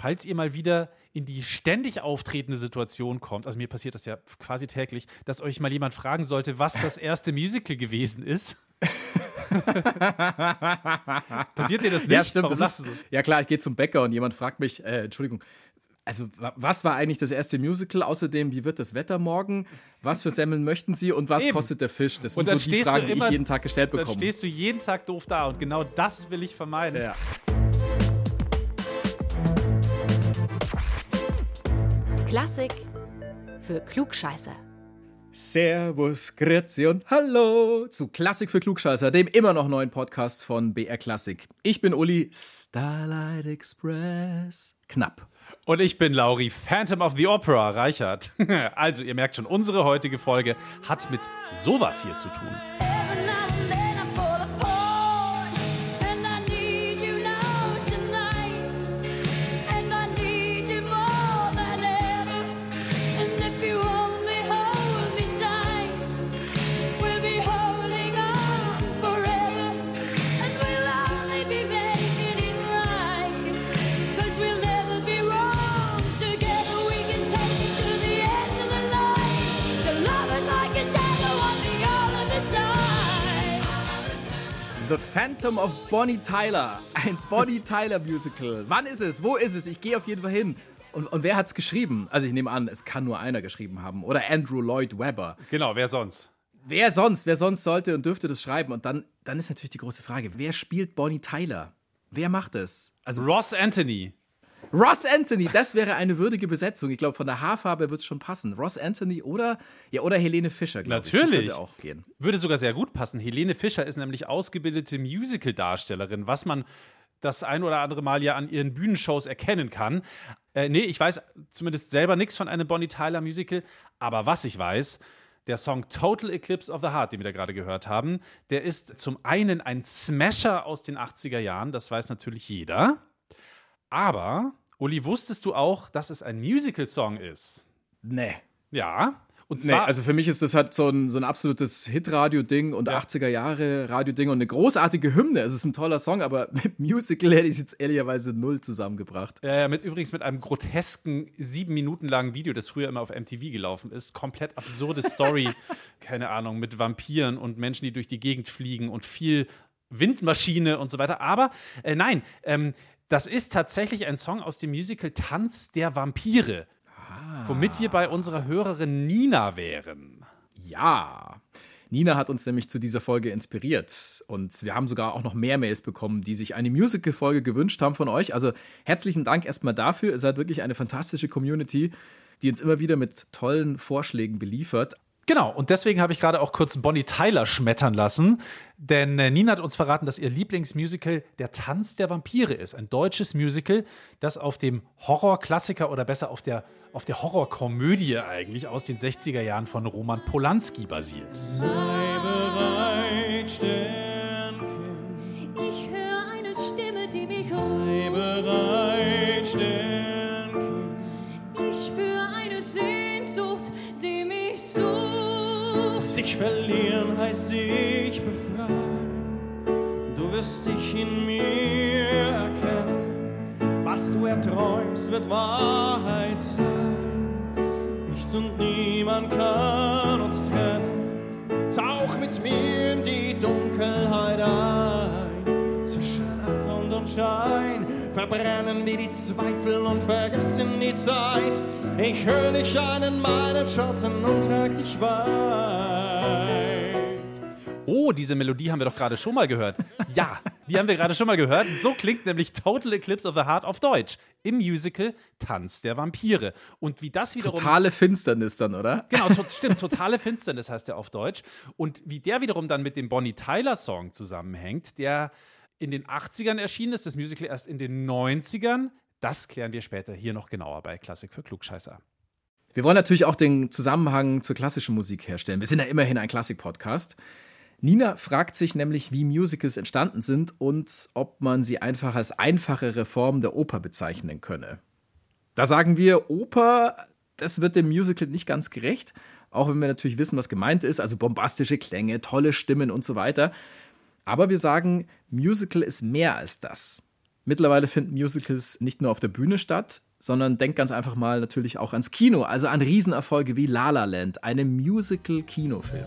falls ihr mal wieder in die ständig auftretende Situation kommt, also mir passiert das ja quasi täglich, dass euch mal jemand fragen sollte, was das erste Musical gewesen ist. Passiert dir das nicht? Ja, stimmt. Das ist, so? Ja, klar, ich gehe zum Bäcker und jemand fragt mich, äh, Entschuldigung, also was war eigentlich das erste Musical? Außerdem, wie wird das Wetter morgen? Was für Semmeln möchten Sie und was Eben. kostet der Fisch? Das sind so die Fragen, immer, die ich jeden Tag gestellt bekomme. Dann stehst du jeden Tag doof da und genau das will ich vermeiden. Ja. Klassik für Klugscheißer. Servus, Grüezi und Hallo zu Klassik für Klugscheißer, dem immer noch neuen Podcast von BR Klassik. Ich bin Uli, Starlight Express, knapp. Und ich bin Lauri, Phantom of the Opera, Reichert. Also, ihr merkt schon, unsere heutige Folge hat mit sowas hier zu tun. The Phantom of Bonnie Tyler. Ein Bonnie Tyler Musical. Wann ist es? Wo ist es? Ich gehe auf jeden Fall hin. Und, und wer es geschrieben? Also ich nehme an, es kann nur einer geschrieben haben. Oder Andrew Lloyd Webber. Genau, wer sonst? Wer sonst? Wer sonst sollte und dürfte das schreiben? Und dann, dann ist natürlich die große Frage, wer spielt Bonnie Tyler? Wer macht es? Also Ross Anthony. Ross Anthony, das wäre eine würdige Besetzung. Ich glaube, von der Haarfarbe wird es schon passen. Ross Anthony oder, ja, oder Helene Fischer, glaube ich. Natürlich. Würde auch gehen. Würde sogar sehr gut passen. Helene Fischer ist nämlich ausgebildete Musical-Darstellerin, was man das ein oder andere Mal ja an ihren Bühnenshows erkennen kann. Äh, nee, ich weiß zumindest selber nichts von einem Bonnie Tyler Musical, aber was ich weiß, der Song Total Eclipse of the Heart, den wir da gerade gehört haben, der ist zum einen ein Smasher aus den 80er Jahren, das weiß natürlich jeder. Aber Uli, wusstest du auch, dass es ein Musical-Song ist? Nee. Ja. Und zwar, nee, also für mich ist das halt so ein, so ein absolutes Hit-Radio-Ding und ja. 80er-Jahre-Radio-Ding und eine großartige Hymne. Es ist ein toller Song, aber mit Musical hätte ich es jetzt ehrlicherweise null zusammengebracht. Ja, mit übrigens mit einem grotesken, sieben Minuten langen Video, das früher immer auf MTV gelaufen ist. Komplett absurde Story. Keine Ahnung, mit Vampiren und Menschen, die durch die Gegend fliegen und viel Windmaschine und so weiter. Aber äh, nein, ähm, das ist tatsächlich ein Song aus dem Musical Tanz der Vampire. Ah. Womit wir bei unserer Hörerin Nina wären. Ja. Nina hat uns nämlich zu dieser Folge inspiriert. Und wir haben sogar auch noch mehr Mails bekommen, die sich eine Musical-Folge gewünscht haben von euch. Also herzlichen Dank erstmal dafür. Ihr seid wirklich eine fantastische Community, die uns immer wieder mit tollen Vorschlägen beliefert. Genau, und deswegen habe ich gerade auch kurz Bonnie Tyler schmettern lassen, denn äh, Nina hat uns verraten, dass ihr Lieblingsmusical Der Tanz der Vampire ist. Ein deutsches Musical, das auf dem Horrorklassiker oder besser auf der, auf der Horrorkomödie eigentlich aus den 60er Jahren von Roman Polanski basiert. Sei bereit, Sternchen. Verlieren heißt sich befreien. Du wirst dich in mir erkennen. Was du erträumst, wird Wahrheit sein. Nichts und niemand kann uns trennen. Tauch mit mir in die Dunkelheit ein. Zwischen Abgrund und Schein verbrennen wir die Zweifel und vergessen die Zeit. Ich hüll dich ein in meinen Schatten und trag dich weit. Oh, diese Melodie haben wir doch gerade schon mal gehört. Ja, die haben wir gerade schon mal gehört. So klingt nämlich Total Eclipse of the Heart auf Deutsch. Im Musical Tanz der Vampire. Und wie das wiederum. Totale Finsternis dann, oder? Genau, to stimmt. Totale Finsternis heißt der auf Deutsch. Und wie der wiederum dann mit dem Bonnie Tyler-Song zusammenhängt, der in den 80ern erschienen ist, das Musical erst in den 90ern, das klären wir später hier noch genauer bei Klassik für Klugscheißer. Wir wollen natürlich auch den Zusammenhang zur klassischen Musik herstellen. Wir sind ja immerhin ein Klassik-Podcast. Nina fragt sich nämlich, wie Musicals entstanden sind und ob man sie einfach als einfache Reform der Oper bezeichnen könne. Da sagen wir, Oper, das wird dem Musical nicht ganz gerecht, auch wenn wir natürlich wissen, was gemeint ist, also bombastische Klänge, tolle Stimmen und so weiter. Aber wir sagen, Musical ist mehr als das. Mittlerweile finden Musicals nicht nur auf der Bühne statt, sondern denkt ganz einfach mal natürlich auch ans Kino, also an Riesenerfolge wie La La Land, einem Musical-Kinofilm.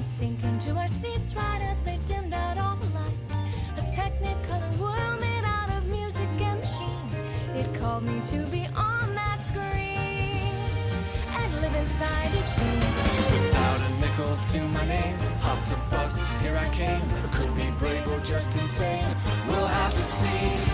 and sink into our seats right as they dimmed out all the lights. A technicolor world made out of music and sheen. It called me to be on that screen and live inside each scene. Without a nickel to my name, hopped a bus, here I came. I could be brave or just insane. We'll have to see.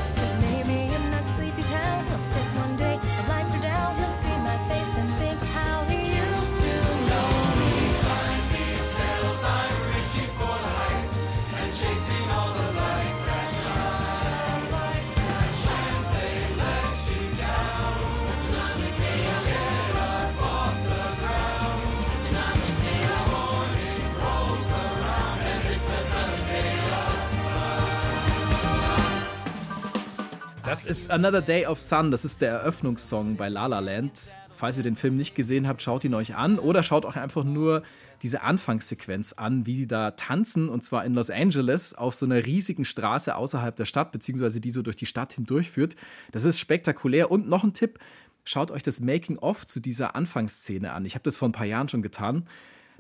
Das ist Another Day of Sun. Das ist der Eröffnungssong bei La La Land. Falls ihr den Film nicht gesehen habt, schaut ihn euch an oder schaut auch einfach nur diese Anfangssequenz an, wie die da tanzen und zwar in Los Angeles auf so einer riesigen Straße außerhalb der Stadt, beziehungsweise die so durch die Stadt hindurchführt. Das ist spektakulär. Und noch ein Tipp: Schaut euch das Making-of zu dieser Anfangsszene an. Ich habe das vor ein paar Jahren schon getan.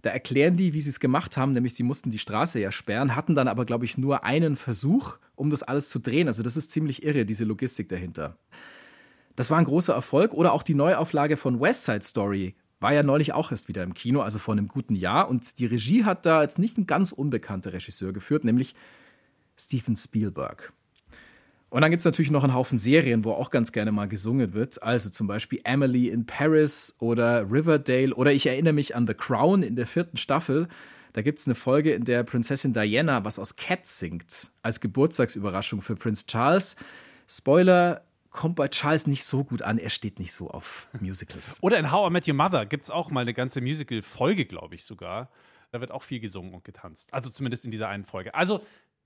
Da erklären die, wie sie es gemacht haben, nämlich sie mussten die Straße ja sperren, hatten dann aber, glaube ich, nur einen Versuch, um das alles zu drehen. Also das ist ziemlich irre, diese Logistik dahinter. Das war ein großer Erfolg. Oder auch die Neuauflage von West Side Story war ja neulich auch erst wieder im Kino, also vor einem guten Jahr. Und die Regie hat da jetzt nicht ein ganz unbekannter Regisseur geführt, nämlich Steven Spielberg. Und dann gibt es natürlich noch einen Haufen Serien, wo auch ganz gerne mal gesungen wird. Also zum Beispiel Emily in Paris oder Riverdale. Oder ich erinnere mich an The Crown in der vierten Staffel. Da gibt es eine Folge, in der Prinzessin Diana was aus Cats singt. Als Geburtstagsüberraschung für Prinz Charles. Spoiler, kommt bei Charles nicht so gut an. Er steht nicht so auf Musicals. Oder in How I Met Your Mother gibt es auch mal eine ganze Musical-Folge, glaube ich sogar. Da wird auch viel gesungen und getanzt. Also zumindest in dieser einen Folge. Also,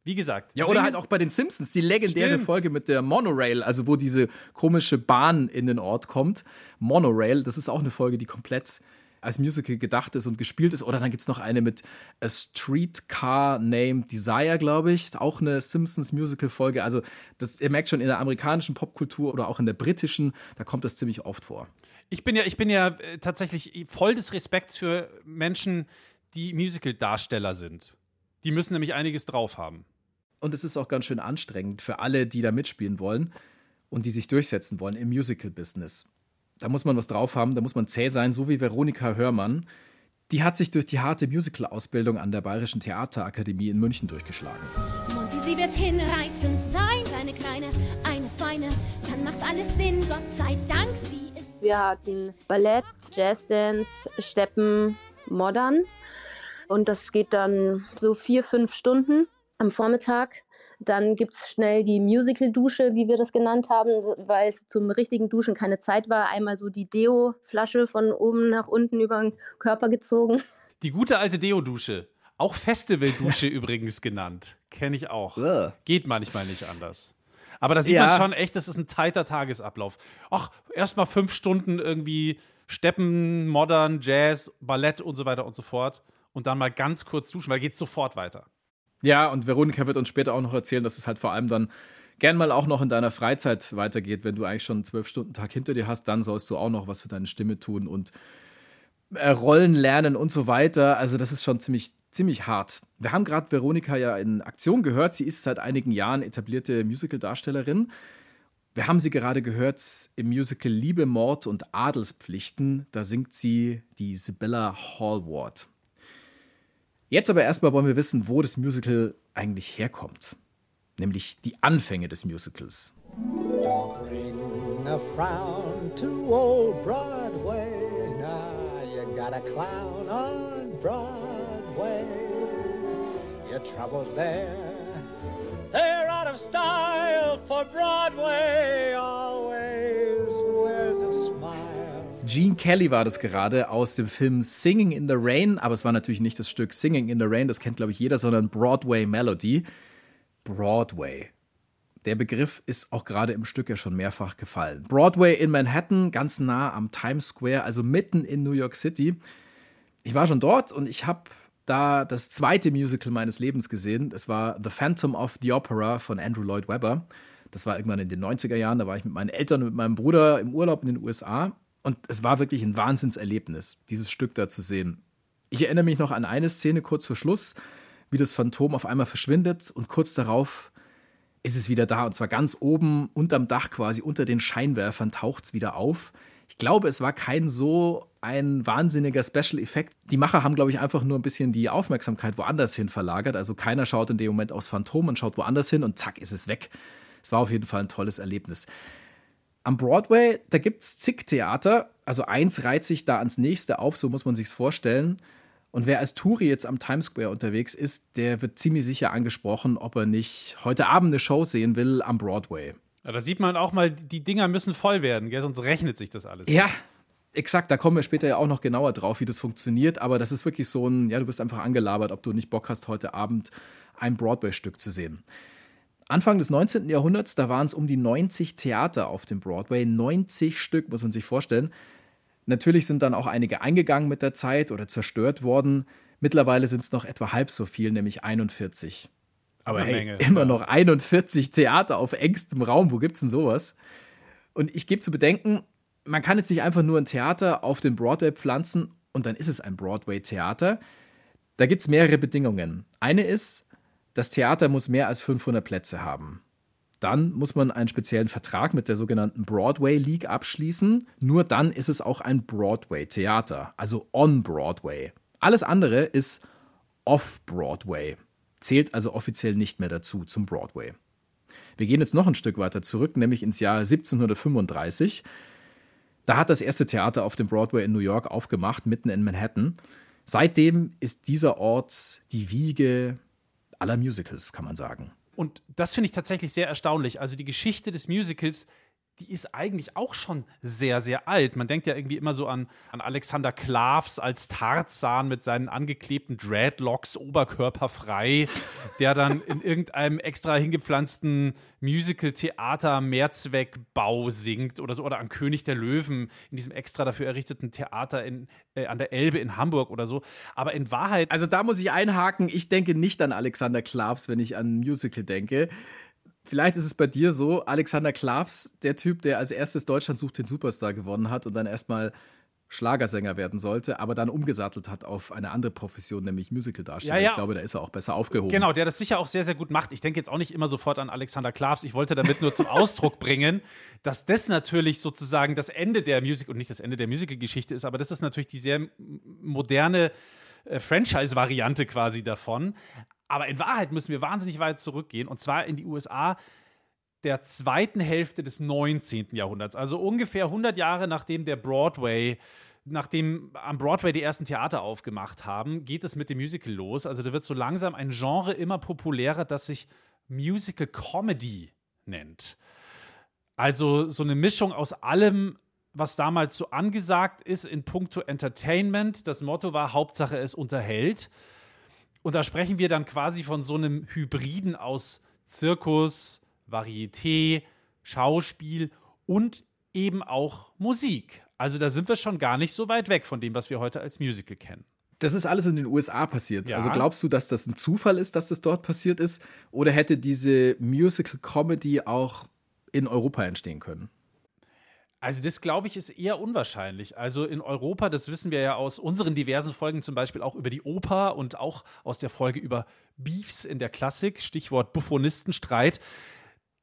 wie gesagt. Ja, oder halt auch bei den Simpsons, die legendäre Stimmt. Folge mit der Monorail, also wo diese komische Bahn in den Ort kommt. Monorail, das ist auch eine Folge, die komplett als Musical gedacht ist und gespielt ist. Oder dann gibt es noch eine mit A Streetcar Named Desire, glaube ich. Ist auch eine Simpsons-Musical-Folge. Also, das, ihr merkt schon, in der amerikanischen Popkultur oder auch in der britischen, da kommt das ziemlich oft vor. Ich bin ja, ich bin ja äh, tatsächlich voll des Respekts für Menschen, die Musical-Darsteller sind. Die müssen nämlich einiges drauf haben. Und es ist auch ganz schön anstrengend für alle, die da mitspielen wollen und die sich durchsetzen wollen im Musical-Business. Da muss man was drauf haben, da muss man zäh sein, so wie Veronika Hörmann. Die hat sich durch die harte Musical-Ausbildung an der Bayerischen Theaterakademie in München durchgeschlagen. Monty, sie wird hinreißend sein, eine kleine, eine feine. Dann macht alles Sinn, Gott sei Dank, sie ist. Wir hatten Ballett, Jazzdance, Steppen, Modern. Und das geht dann so vier, fünf Stunden am Vormittag. Dann gibt es schnell die Musical-Dusche, wie wir das genannt haben, weil es zum richtigen Duschen keine Zeit war. Einmal so die Deo-Flasche von oben nach unten über den Körper gezogen. Die gute alte Deo-Dusche. Auch Festival-Dusche übrigens genannt. Kenne ich auch. Ugh. Geht manchmal nicht anders. Aber da sieht Ja. man schon echt, das ist ein tighter Tagesablauf. Ach, erstmal fünf Stunden irgendwie Steppen, Modern, Jazz, Ballett und so weiter und so fort. Und dann mal ganz kurz duschen, weil geht sofort weiter. Ja, und Veronika wird uns später auch noch erzählen, dass es halt vor allem dann gern mal auch noch in deiner Freizeit weitergeht. Wenn du eigentlich schon einen Zwölf-Stunden-Tag hinter dir hast, dann sollst du auch noch was für deine Stimme tun und äh, Rollen lernen und so weiter. Also, das ist schon ziemlich, ziemlich hart. Wir haben gerade Veronika ja in Aktion gehört. Sie ist seit einigen Jahren etablierte Musical-Darstellerin. Wir haben sie gerade gehört im Musical Liebe, Mord und Adelspflichten. Da singt sie die Sibylla Hallward. Jetzt aber erstmal wollen wir wissen, wo das Musical eigentlich herkommt. Nämlich die Anfänge des Musicals. Don't bring a frown to old Broadway. Now you got a clown on Broadway. Your troubles there, they're out of style for Broadway. Always. Gene Kelly war das gerade aus dem Film Singing in the Rain, aber es war natürlich nicht das Stück Singing in the Rain, das kennt glaube ich jeder, sondern Broadway Melody. Broadway. Der Begriff ist auch gerade im Stück ja schon mehrfach gefallen. Broadway in Manhattan, ganz nah am Times Square, also mitten in New York City. Ich war schon dort und ich habe da das zweite Musical meines Lebens gesehen. Es war The Phantom of the Opera von Andrew Lloyd Webber. Das war irgendwann in den 90er Jahren. Da war ich mit meinen Eltern und mit meinem Bruder im Urlaub in den USA. Und es war wirklich ein Wahnsinnserlebnis, dieses Stück da zu sehen. Ich erinnere mich noch an eine Szene kurz vor Schluss, wie das Phantom auf einmal verschwindet und kurz darauf ist es wieder da und zwar ganz oben unterm Dach quasi unter den Scheinwerfern taucht es wieder auf. Ich glaube, es war kein so ein wahnsinniger Special-Effekt. Die Macher haben, glaube ich, einfach nur ein bisschen die Aufmerksamkeit woanders hin verlagert. Also keiner schaut in dem Moment aufs Phantom und schaut woanders hin und zack ist es weg. Es war auf jeden Fall ein tolles Erlebnis. Am Broadway, da gibt es zig Theater. Also eins reiht sich da ans nächste auf, so muss man sich's vorstellen. Und wer als Touri jetzt am Times Square unterwegs ist, der wird ziemlich sicher angesprochen, ob er nicht heute Abend eine Show sehen will am Broadway. Ja, da sieht man auch mal, die Dinger müssen voll werden, gell? sonst rechnet sich das alles. Ja, exakt. Da kommen wir später ja auch noch genauer drauf, wie das funktioniert. Aber das ist wirklich so ein, ja, du bist einfach angelabert, ob du nicht Bock hast, heute Abend ein Broadway-Stück zu sehen. Anfang des 19. Jahrhunderts, da waren es um die 90 Theater auf dem Broadway. 90 Stück, muss man sich vorstellen. Natürlich sind dann auch einige eingegangen mit der Zeit oder zerstört worden. Mittlerweile sind es noch etwa halb so viel, nämlich 41. Aber hey, Menge, immer ja. noch 41 Theater auf engstem Raum. Wo gibt's denn sowas? Und ich gebe zu bedenken, man kann jetzt nicht einfach nur ein Theater auf den Broadway pflanzen und dann ist es ein Broadway-Theater. Da gibt es mehrere Bedingungen. Eine ist, das Theater muss mehr als 500 Plätze haben. Dann muss man einen speziellen Vertrag mit der sogenannten Broadway League abschließen. Nur dann ist es auch ein Broadway-Theater, also on Broadway. Alles andere ist off Broadway, zählt also offiziell nicht mehr dazu zum Broadway. Wir gehen jetzt noch ein Stück weiter zurück, nämlich ins Jahr 1735. Da hat das erste Theater auf dem Broadway in New York aufgemacht, mitten in Manhattan. Seitdem ist dieser Ort die Wiege aller Musicals, kann man sagen. Und das finde ich tatsächlich sehr erstaunlich. Also die Geschichte des Musicals die ist eigentlich auch schon sehr, sehr alt. Man denkt ja irgendwie immer so an, an Alexander Klavs als Tarzan mit seinen angeklebten Dreadlocks oberkörperfrei, der dann in irgendeinem extra hingepflanzten Musical-Theater-Mehrzweckbau singt oder so. Oder an König der Löwen in diesem extra dafür errichteten Theater in, äh, an der Elbe in Hamburg oder so. Aber in Wahrheit. Also da muss ich einhaken, ich denke nicht an Alexander Klavs, wenn ich an Musical denke. Vielleicht ist es bei dir so, Alexander Klavs, der Typ, der als erstes Deutschland sucht den Superstar gewonnen hat und dann erstmal Schlagersänger werden sollte, aber dann umgesattelt hat auf eine andere Profession, nämlich Musicaldarsteller. Ja, ja. Ich glaube, da ist er auch besser aufgehoben. Genau, der das sicher auch sehr, sehr gut macht. Ich denke jetzt auch nicht immer sofort an Alexander Klavs. Ich wollte damit nur zum Ausdruck bringen, dass das natürlich sozusagen das Ende der Musik und nicht das Ende der Musical-Geschichte ist, aber das ist natürlich die sehr moderne äh, Franchise-Variante quasi davon. Aber in Wahrheit müssen wir wahnsinnig weit zurückgehen und zwar in die USA der zweiten Hälfte des 19. Jahrhunderts, also ungefähr 100 Jahre nachdem der Broadway nachdem am Broadway die ersten Theater aufgemacht haben, geht es mit dem Musical los. Also da wird so langsam ein Genre immer populärer, das sich Musical Comedy nennt. Also so eine Mischung aus allem, was damals so angesagt ist in puncto Entertainment. Das Motto war Hauptsache es unterhält. Und da sprechen wir dann quasi von so einem Hybriden aus Zirkus, Varieté, Schauspiel und eben auch Musik. Also da sind wir schon gar nicht so weit weg von dem, was wir heute als Musical kennen. Das ist alles in den USA passiert. Ja. Also glaubst du, dass das ein Zufall ist, dass das dort passiert ist? Oder hätte diese Musical Comedy auch in Europa entstehen können? Also das glaube ich ist eher unwahrscheinlich. Also in Europa, das wissen wir ja aus unseren diversen Folgen zum Beispiel auch über die Oper und auch aus der Folge über Beefs in der Klassik, Stichwort Buffonistenstreit.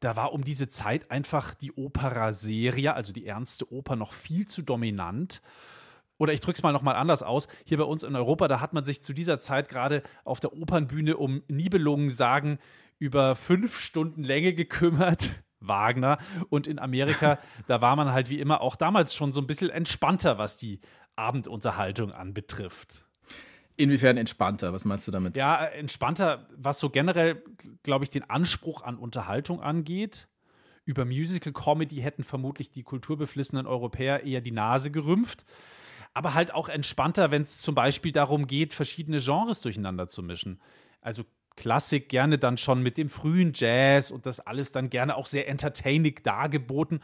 Da war um diese Zeit einfach die Opera seria, also die ernste Oper, noch viel zu dominant. Oder ich drücke es mal nochmal anders aus. Hier bei uns in Europa, da hat man sich zu dieser Zeit gerade auf der Opernbühne um Nibelungen sagen über fünf Stunden Länge gekümmert Wagner. Und in Amerika, da war man halt wie immer auch damals schon so ein bisschen entspannter, was die Abendunterhaltung anbetrifft. Inwiefern entspannter? Was meinst du damit? Ja, entspannter, was so generell, glaube ich, den Anspruch an Unterhaltung angeht. Über Musical Comedy hätten vermutlich die kulturbeflissenen Europäer eher die Nase gerümpft. Aber halt auch entspannter, wenn es zum Beispiel darum geht, verschiedene Genres durcheinander zu mischen. Also Klassik gerne dann schon mit dem frühen Jazz und das alles dann gerne auch sehr entertaining dargeboten.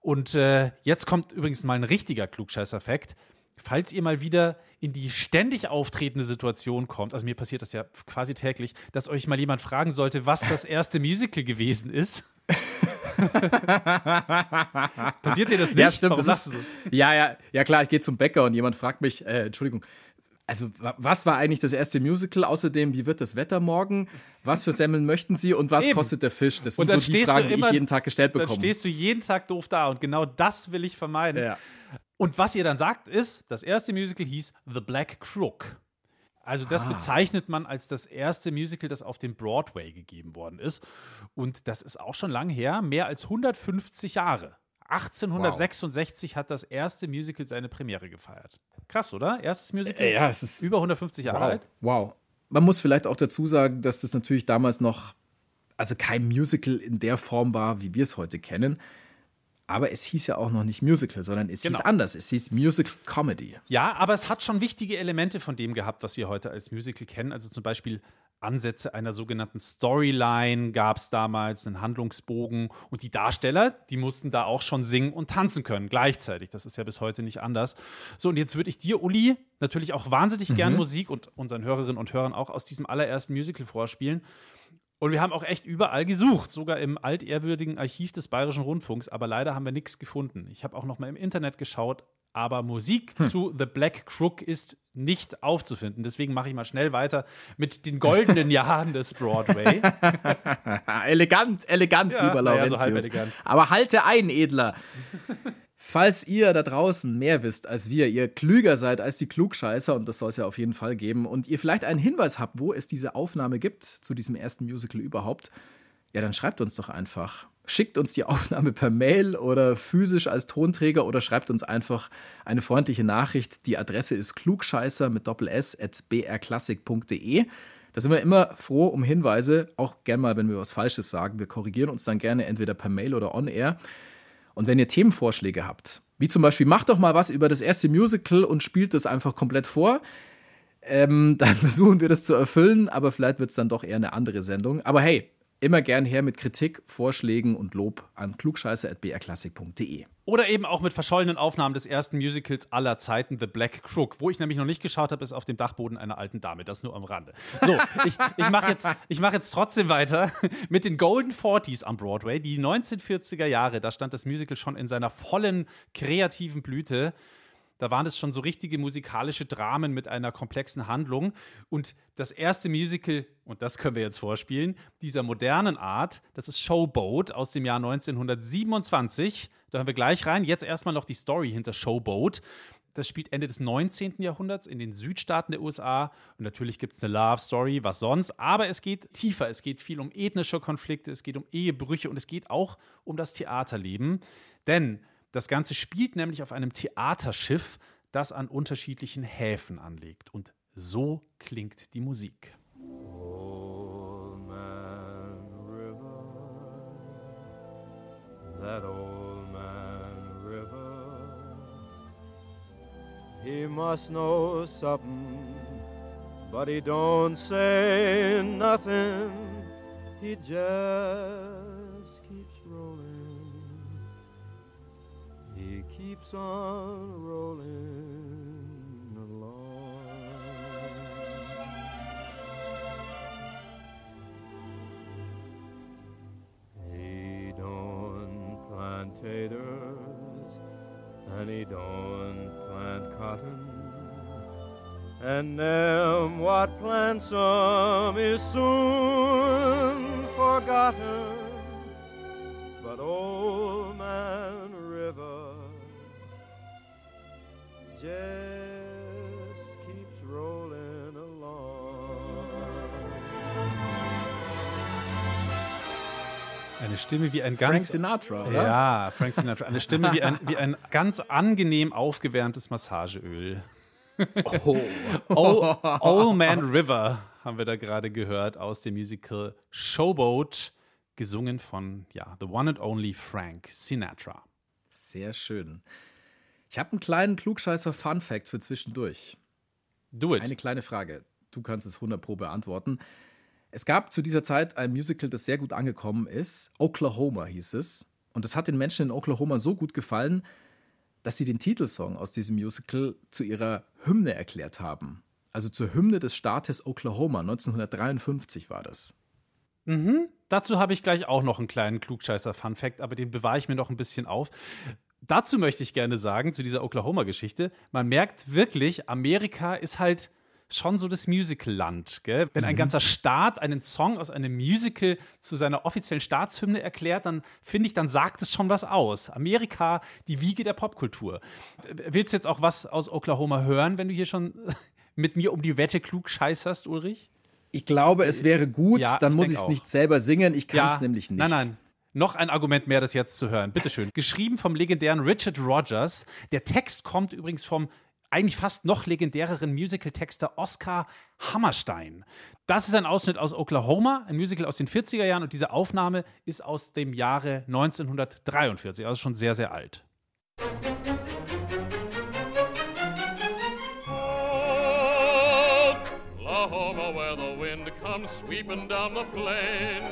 Und äh, jetzt kommt übrigens mal ein richtiger Klugscheißer-Fact. falls ihr mal wieder in die ständig auftretende Situation kommt, also mir passiert das ja quasi täglich, dass euch mal jemand fragen sollte, was das erste Musical gewesen ist. Passiert dir das nicht? Ja, stimmt. Das ist, ja, ja, ja, klar, ich gehe zum Bäcker und jemand fragt mich, äh, Entschuldigung, also wa- was war eigentlich das erste Musical? Außerdem, wie wird das Wetter morgen? Was für Semmeln möchten Sie und was Eben. kostet der Fisch? Das sind dann so die Fragen, die immer- ich jeden Tag gestellt Dann bekomme. stehst du jeden Tag doof da und genau das will ich vermeiden. Ja. Und was ihr dann sagt, ist, das erste Musical hieß The Black Crook. Also das Ah. bezeichnet man als das erste Musical, das auf dem Broadway gegeben worden ist. Und das ist auch schon lang her, mehr als 150 Jahre. 1866 hat das erste Musical seine Premiere gefeiert. Krass, oder? Erstes Musical? Äh, ja, es ist Über 150 Jahre wow. alt. wow. Man muss vielleicht auch dazu sagen, dass das natürlich damals noch, also kein Musical in der Form war, wie wir es heute kennen. Aber es hieß ja auch noch nicht Musical, sondern es Genau. hieß anders. Es hieß Musical Comedy. Ja, aber es hat schon wichtige Elemente von dem gehabt, was wir heute als Musical kennen. Also zum Beispiel Ansätze einer sogenannten Storyline gab es damals, einen Handlungsbogen. Und die Darsteller, die mussten da auch schon singen und tanzen können, gleichzeitig. Das ist ja bis heute nicht anders. So, und jetzt würde ich dir, Uli, natürlich auch wahnsinnig gern Musik und unseren Hörerinnen und Hörern auch aus diesem allerersten Musical vorspielen. Und wir haben auch echt überall gesucht, sogar im altehrwürdigen Archiv des Bayerischen Rundfunks, aber leider haben wir nichts gefunden. Ich habe auch noch mal im Internet geschaut, aber Musik zu The Black Crook ist nicht aufzufinden. Deswegen mache ich mal schnell weiter mit den goldenen Jahren des Broadway. Elegant, elegant, Ja, lieber so Laurentius. halb elegant. Aber halte ein, Edler. Falls ihr da draußen mehr wisst als wir, ihr klüger seid als die Klugscheißer, und das soll es ja auf jeden Fall geben, und ihr vielleicht einen Hinweis habt, wo es diese Aufnahme gibt zu diesem ersten Musical überhaupt, ja, dann schreibt uns doch einfach. Schickt uns die Aufnahme per Mail oder physisch als Tonträger oder schreibt uns einfach eine freundliche Nachricht. Die Adresse ist klugscheißer mit doppel s at brklassik.de. Da sind wir immer froh um Hinweise, auch gern mal, wenn wir was Falsches sagen. Wir korrigieren uns dann gerne entweder per Mail oder on air. Und wenn ihr Themenvorschläge habt, wie zum Beispiel, macht doch mal was über das erste Musical und spielt das einfach komplett vor, ähm, dann versuchen wir das zu erfüllen, aber vielleicht wird es dann doch eher eine andere Sendung. Aber hey, immer gern her mit Kritik, Vorschlägen und Lob an klugscheiße.brklassik.de. Oder eben auch mit verschollenen Aufnahmen des ersten Musicals aller Zeiten, The Black Crook. Wo ich nämlich noch nicht geschaut habe, ist auf dem Dachboden einer alten Dame. Das nur am Rande. So, ich, ich mache jetzt, mach jetzt trotzdem weiter mit den Golden Forties am Broadway. Die 1940er Jahre, da stand das Musical schon in seiner vollen kreativen Blüte. Da waren es schon so richtige musikalische Dramen mit einer komplexen Handlung. Und das erste Musical, und das können wir jetzt vorspielen, dieser modernen Art, das ist Showboat aus dem Jahr 1927. Da hören wir gleich rein. Jetzt erstmal noch die Story hinter Showboat. Das spielt Ende des 19. Jahrhunderts in den Südstaaten der USA. Und natürlich gibt es eine Love Story, was sonst. Aber es geht tiefer. Es geht viel um ethnische Konflikte, es geht um Ehebrüche und es geht auch um das Theaterleben. Denn das Ganze spielt nämlich auf einem Theaterschiff, das an unterschiedlichen Häfen anlegt. Und so klingt die Musik. Old Man River, that old man River, he must know something, but he don't say nothing. He just keeps on rolling Stimme wie ein Frank ganz. Sinatra, oder? Ja, Frank Sinatra. Eine Stimme wie ein, wie ein ganz angenehm aufgewärmtes Massageöl. Oh. Old, Old Man River haben wir da gerade gehört aus dem Musical Showboat, gesungen von ja, The One and Only Frank Sinatra. Sehr schön. Ich habe einen kleinen klugscheißer Fun Fact für zwischendurch. Do it. Eine kleine Frage. Du kannst es 100 Pro beantworten. Es gab zu dieser Zeit ein Musical, das sehr gut angekommen ist. Oklahoma hieß es. Und das hat den Menschen in Oklahoma so gut gefallen, dass sie den Titelsong aus diesem Musical zu ihrer Hymne erklärt haben. Also zur Hymne des Staates Oklahoma. 1953 war das. Mhm. Dazu habe ich gleich auch noch einen kleinen Klugscheißer-Fun-Fact, aber den bewahre ich mir noch ein bisschen auf. Dazu möchte ich gerne sagen, zu dieser Oklahoma-Geschichte, man merkt wirklich, Amerika ist halt schon so das Musical-Land. Wenn ein ganzer Staat einen Song aus einem Musical zu seiner offiziellen Staatshymne erklärt, dann finde ich, dann sagt es schon was aus. Amerika, die Wiege der Popkultur. Willst du jetzt auch was aus Oklahoma hören, wenn du hier schon mit mir um die Wette klug scheißerst, Ulrich? Ich glaube, es wäre gut, Ja, dann ich muss ich es nicht selber singen. Ich kann es nämlich nicht. Nein, nein. Noch ein Argument mehr, das jetzt zu hören. Bitteschön. Geschrieben vom legendären Richard Rogers. Der Text kommt übrigens vom eigentlich fast noch legendäreren Musical-Texter Oscar Hammerstein. Das ist ein Ausschnitt aus Oklahoma, ein Musical aus den 40er Jahren und diese Aufnahme ist aus dem Jahre 1943, also schon sehr, sehr alt. Oklahoma, where the wind comes sweeping down the plain,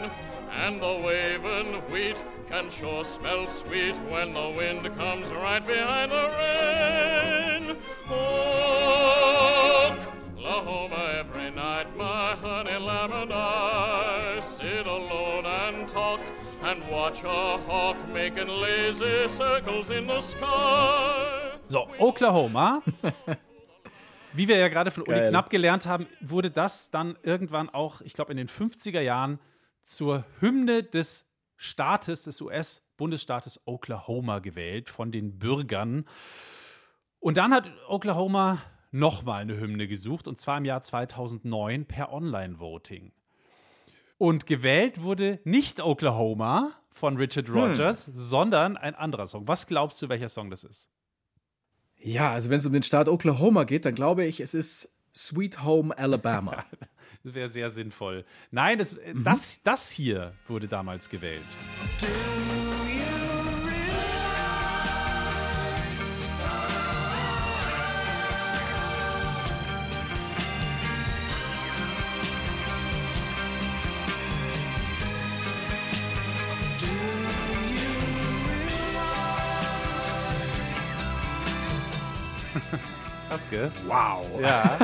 and the waving wheat can sure smell sweet when the wind comes right behind the rain. Oklahoma, every night, my honey lamb and I sit alone and talk and watch a hawk making lazy circles in the sky. So, Oklahoma. Wie wir ja gerade von Uli Geil. Knapp gelernt haben, wurde das dann irgendwann auch, ich glaube, in den 50er Jahren zur Hymne des Staates, des US-Bundesstaates Oklahoma gewählt von den Bürgern. Und dann hat Oklahoma nochmal eine Hymne gesucht, und zwar im Jahr 2009 per Online-Voting. Und gewählt wurde nicht Oklahoma von Richard Rogers, sondern ein anderer Song. Was glaubst du, welcher Song das ist? Ja, also wenn es um den Staat Oklahoma geht, dann glaube ich, es ist Sweet Home Alabama. Das wäre sehr sinnvoll. Nein, das, äh, das, das hier wurde damals gewählt. Wow. Ja.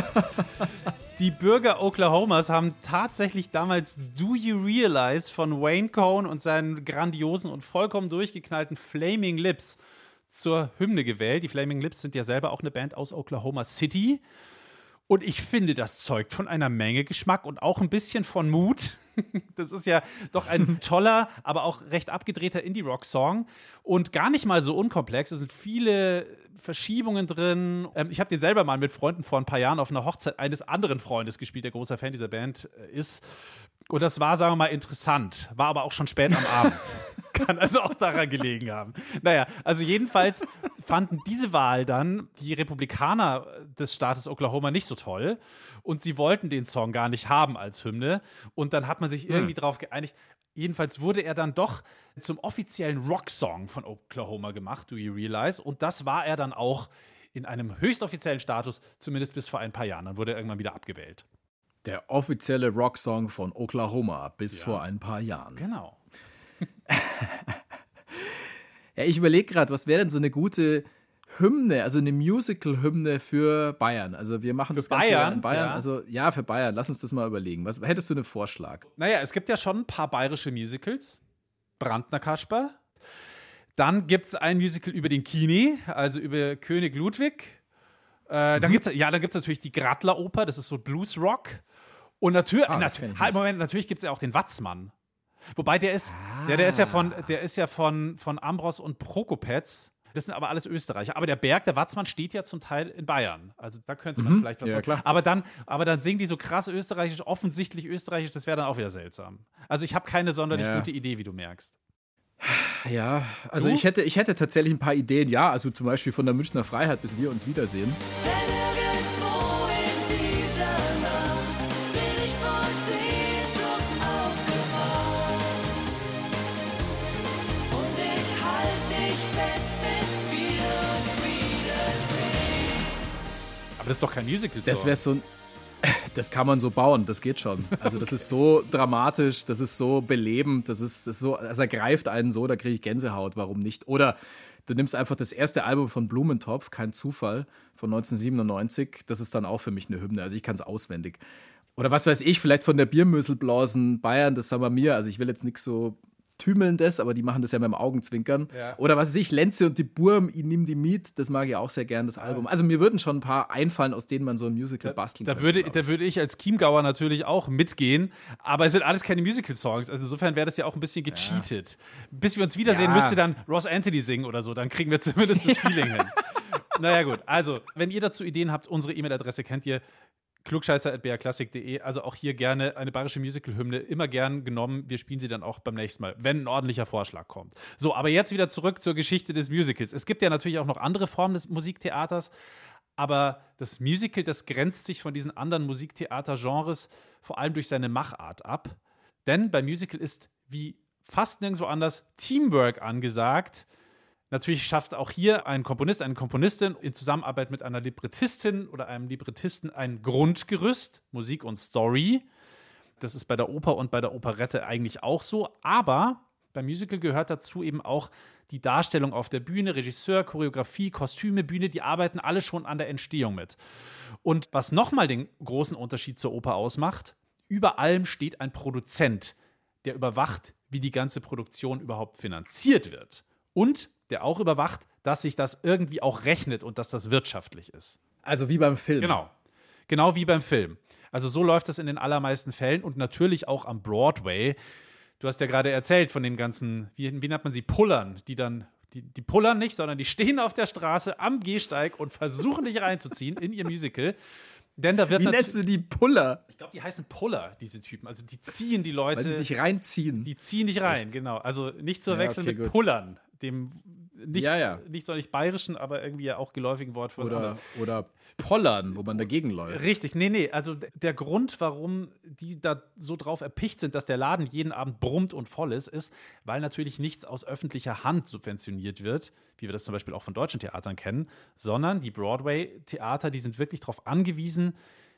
Die Bürger Oklahomas haben tatsächlich damals Do You Realize von Wayne Cohn und seinen grandiosen und vollkommen durchgeknallten Flaming Lips zur Hymne gewählt. Die Flaming Lips sind ja selber auch eine Band aus Oklahoma City. Und ich finde, das zeugt von einer Menge Geschmack und auch ein bisschen von Mut. Das ist ja doch ein toller, aber auch recht abgedrehter Indie-Rock-Song und gar nicht mal so unkomplex. Es sind viele Verschiebungen drin. Ähm, ich habe den selber mal mit Freunden vor ein paar Jahren auf einer Hochzeit eines anderen Freundes gespielt, der großer Fan dieser Band äh, ist. Und das war, sagen wir mal, interessant. War aber auch schon spät am Abend. Kann also auch daran gelegen haben. Naja, also jedenfalls fanden diese Wahl dann die Republikaner des Staates Oklahoma nicht so toll. Und sie wollten den Song gar nicht haben als Hymne. Und dann hat man sich irgendwie darauf geeinigt. Jedenfalls wurde er dann doch zum offiziellen Rocksong von Oklahoma gemacht, Do You Realize? Und das war er dann auch in einem höchstoffiziellen Status, zumindest bis vor ein paar Jahren. Dann wurde er irgendwann wieder abgewählt. Der offizielle Rocksong von Oklahoma bis Ja. vor ein paar Jahren. Genau. Ja, ich überlege gerade, was wäre denn so eine gute Hymne, also eine Musical-Hymne für Bayern? Also wir machen das Ganze Bayern, in Bayern. ja. Also ja, für Bayern. Lass uns das mal überlegen. Was hättest du einen Vorschlag? Naja, es gibt ja schon ein paar bayerische Musicals. Brandner Kasper. Dann gibt es ein Musical über den Kini, also über König Ludwig. Äh, Mhm. Dann gibt's, ja, dann gibt es natürlich die Gradler-Oper, das ist so Blues-Rock. Und natürlich, Ah, nat halt. Moment, natürlich gibt es ja auch den Watzmann. Wobei der ist, der, der ist ja von, der ist ja von, von Ambros und Prokopetz. Das sind aber alles Österreicher. Aber der Berg, der Watzmann, steht ja zum Teil in Bayern. Also da könnte man vielleicht was Mhm. Ja, klar. Aber dann, aber dann singen die so krass österreichisch, offensichtlich österreichisch, das wäre dann auch wieder seltsam. Also ich habe keine sonderlich Ja. gute Idee, wie du merkst. Ja, also Du? ich hätte, ich hätte tatsächlich ein paar Ideen. Ja, also zum Beispiel von der Münchner Freiheit, bis wir uns wiedersehen. Denn das ist doch kein musical Das wäre so ein. Das kann man so bauen, das geht schon. Also, das ist so dramatisch, das ist so belebend, das ist, das ist so, das ergreift einen so, da kriege ich Gänsehaut, warum nicht? Oder Du nimmst einfach das erste Album von Blumentopf, kein Zufall, von 1997. Das ist dann auch für mich eine Hymne. Also ich kann es auswendig. Oder was weiß ich, vielleicht von der Biermüsselblasen Bayern, das sagen wir mir. Also ich will jetzt nichts so Tümelndes, aber die machen das ja mit dem Augenzwinkern. Ja. Oder was weiß ich, Lenze und die Burm, ich nimm die Miet, das mag ich auch sehr gern, das Album. Also mir würden schon ein paar einfallen, aus denen man so ein Musical basteln Da könnte, würde, da ich. würde ich als Chiemgauer natürlich auch mitgehen, aber es sind alles keine Musical-Songs. Also insofern wäre das ja auch ein bisschen gecheatet. Bis wir uns wiedersehen, Ja. müsste dann Ross Anthony singen oder so, dann kriegen wir zumindest das Feeling hin. Naja, gut. Also, wenn ihr dazu Ideen habt, unsere E-Mail-Adresse kennt ihr klugscheißer.brklassik.de. Also auch hier gerne eine bayerische Musical-Hymne, immer gern genommen. Wir spielen sie dann auch beim nächsten Mal, wenn ein ordentlicher Vorschlag kommt. So, aber jetzt wieder zurück zur Geschichte des Musicals. Es gibt ja natürlich auch noch andere Formen des Musiktheaters, aber das Musical, das grenzt sich von diesen anderen Musiktheater-Genres vor allem durch seine Machart ab. Denn beim Musical ist wie fast nirgendwo anders Teamwork angesagt. Natürlich schafft auch hier ein Komponist, eine Komponistin in Zusammenarbeit mit einer Librettistin oder einem Librettisten ein Grundgerüst, Musik und Story. Das ist bei der Oper und bei der Operette eigentlich auch so. Aber beim Musical gehört dazu eben auch die Darstellung auf der Bühne, Regisseur, Choreografie, Kostüme, Bühne, die arbeiten alle schon an der Entstehung mit. Und was nochmal den großen Unterschied zur Oper ausmacht, über allem steht ein Produzent, der überwacht, wie die ganze Produktion überhaupt finanziert wird. Und der auch überwacht, dass sich das irgendwie auch rechnet und dass das wirtschaftlich ist. Also wie beim Film. Genau. Genau wie beim Film. Also so läuft das in den allermeisten Fällen und natürlich auch am Broadway. Du hast ja gerade erzählt von den ganzen, wie, wie nennt man sie, Pullern, die dann, die, die pullern nicht, sondern die stehen auf der Straße am Gehsteig und versuchen dich reinzuziehen in ihr Musical. Denn da wird Wie nennst du die Puller? Ich glaube, die heißen Puller, diese Typen. Also die ziehen die Leute. Weil sie dich reinziehen. Die ziehen dich rein, genau. Also nicht zu Ja, verwechseln okay, mit gut. Pullern, dem nicht, Ja, ja. nicht so nicht bayerischen, aber irgendwie ja auch geläufigen Wort für oder, oder Pollern, wo man dagegen läuft. Richtig, nee, nee. Also der Grund, warum die da so drauf erpicht sind, dass der Laden jeden Abend brummt und voll ist, ist, weil natürlich nichts aus öffentlicher Hand subventioniert wird, wie wir das zum Beispiel auch von deutschen Theatern kennen, sondern die Broadway-Theater, die sind wirklich darauf angewiesen,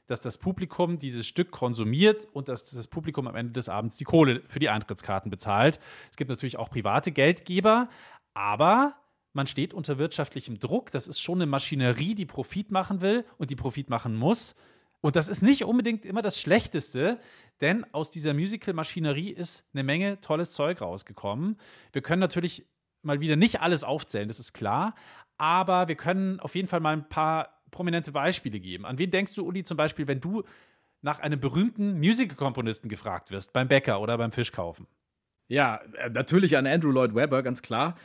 dass das Publikum dieses Stück konsumiert und dass das Publikum am Ende des Abends die Kohle für die Eintrittskarten bezahlt. Es gibt natürlich auch private Geldgeber, aber man steht unter wirtschaftlichem Druck. Das ist schon eine Maschinerie, die Profit machen will und die Profit machen muss. Und das ist nicht unbedingt immer das Schlechteste, denn aus dieser Musical-Maschinerie ist eine Menge tolles Zeug rausgekommen. Wir können natürlich mal wieder nicht alles aufzählen, das ist klar, aber wir können auf jeden Fall mal ein paar prominente Beispiele geben. An wen denkst du, Uli, zum Beispiel, wenn du nach einem berühmten Musical-Komponisten gefragt wirst, beim Bäcker oder beim Fischkaufen? Ja, äh, natürlich an Andrew Lloyd Webber, ganz klar.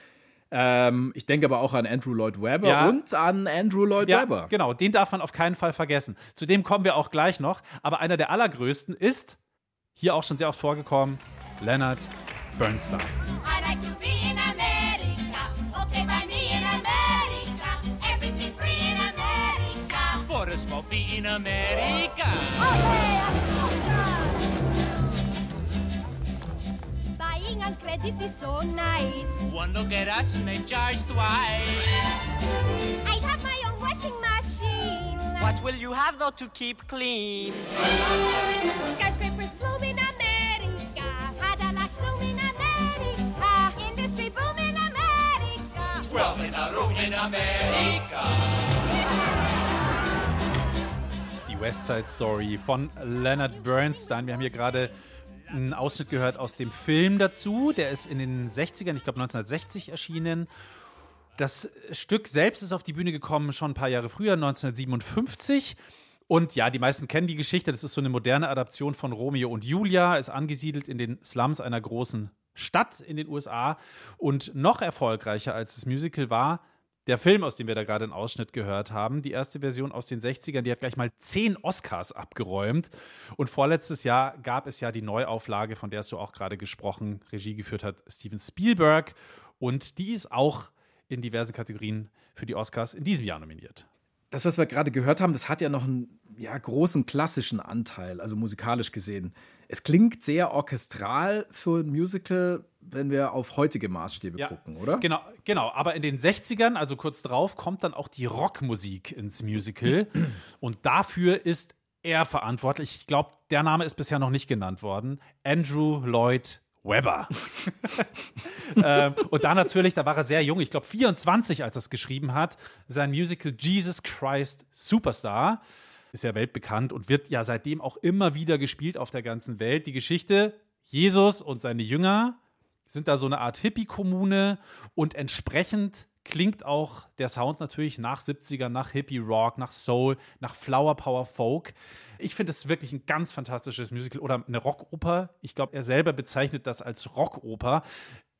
Ähm, ich denke aber auch an Andrew Lloyd Webber Ja. und an Andrew Lloyd Ja, Webber. genau, den darf man auf keinen Fall vergessen. Zu dem kommen wir auch gleich noch. Aber einer der allergrößten ist, hier auch schon sehr oft vorgekommen, Leonard Bernstein. I like to be in America. Okay, by me in America. Everything free in America. For a small fee in America. Buying credit is so nice. One look at us and they charge twice. I have my own washing machine. What will you have though to keep clean? Skyscrapers bloom in America. Cadillac zoom in America. Industry boom in America. Twelve in a room in America. Die West Side Story von Leonard Bernstein. Wir haben hier gerade einen Ausschnitt gehört aus dem Film dazu. Der ist in den 60ern, ich glaube 1960 erschienen. Das Stück selbst ist auf die Bühne gekommen schon ein paar Jahre früher, 1957. Und ja, die meisten kennen die Geschichte. Das ist so eine moderne Adaption von Romeo und Julia, ist angesiedelt in den Slums einer großen Stadt in den USA. Und noch erfolgreicher als das Musical war der Film, aus dem wir da gerade einen Ausschnitt gehört haben. Die erste Version aus den 60ern, die hat gleich mal zehn Oscars abgeräumt. Und vorletztes Jahr gab es ja die Neuauflage, von der hast du auch gerade gesprochen. Regie geführt hat Steven Spielberg. Und die ist auch in diverse Kategorien für die Oscars in diesem Jahr nominiert. Das, was wir gerade gehört haben, das hat ja noch einen ja, großen klassischen Anteil, also musikalisch gesehen. Es klingt sehr orchestral für ein Musical, wenn wir auf heutige Maßstäbe Ja, gucken, oder? Genau, genau. Aber in den 60ern, also kurz drauf, kommt dann auch die Rockmusik ins Musical. Und dafür ist er verantwortlich. Ich glaube, der Name ist bisher noch nicht genannt worden. Andrew Lloyd Weber. ähm, und da natürlich, da war er sehr jung, ich glaube 24, als er es geschrieben hat, sein Musical Jesus Christ Superstar. Ist ja weltbekannt und wird ja seitdem auch immer wieder gespielt auf der ganzen Welt. Die Geschichte, Jesus und seine Jünger sind da so eine Art Hippie-Kommune und entsprechend klingt auch der Sound natürlich nach 70er, nach Hippie Rock, nach Soul, nach Flower Power Folk. Ich finde es wirklich ein ganz fantastisches Musical oder eine Rockoper. Ich glaube, er selber bezeichnet das als Rockoper.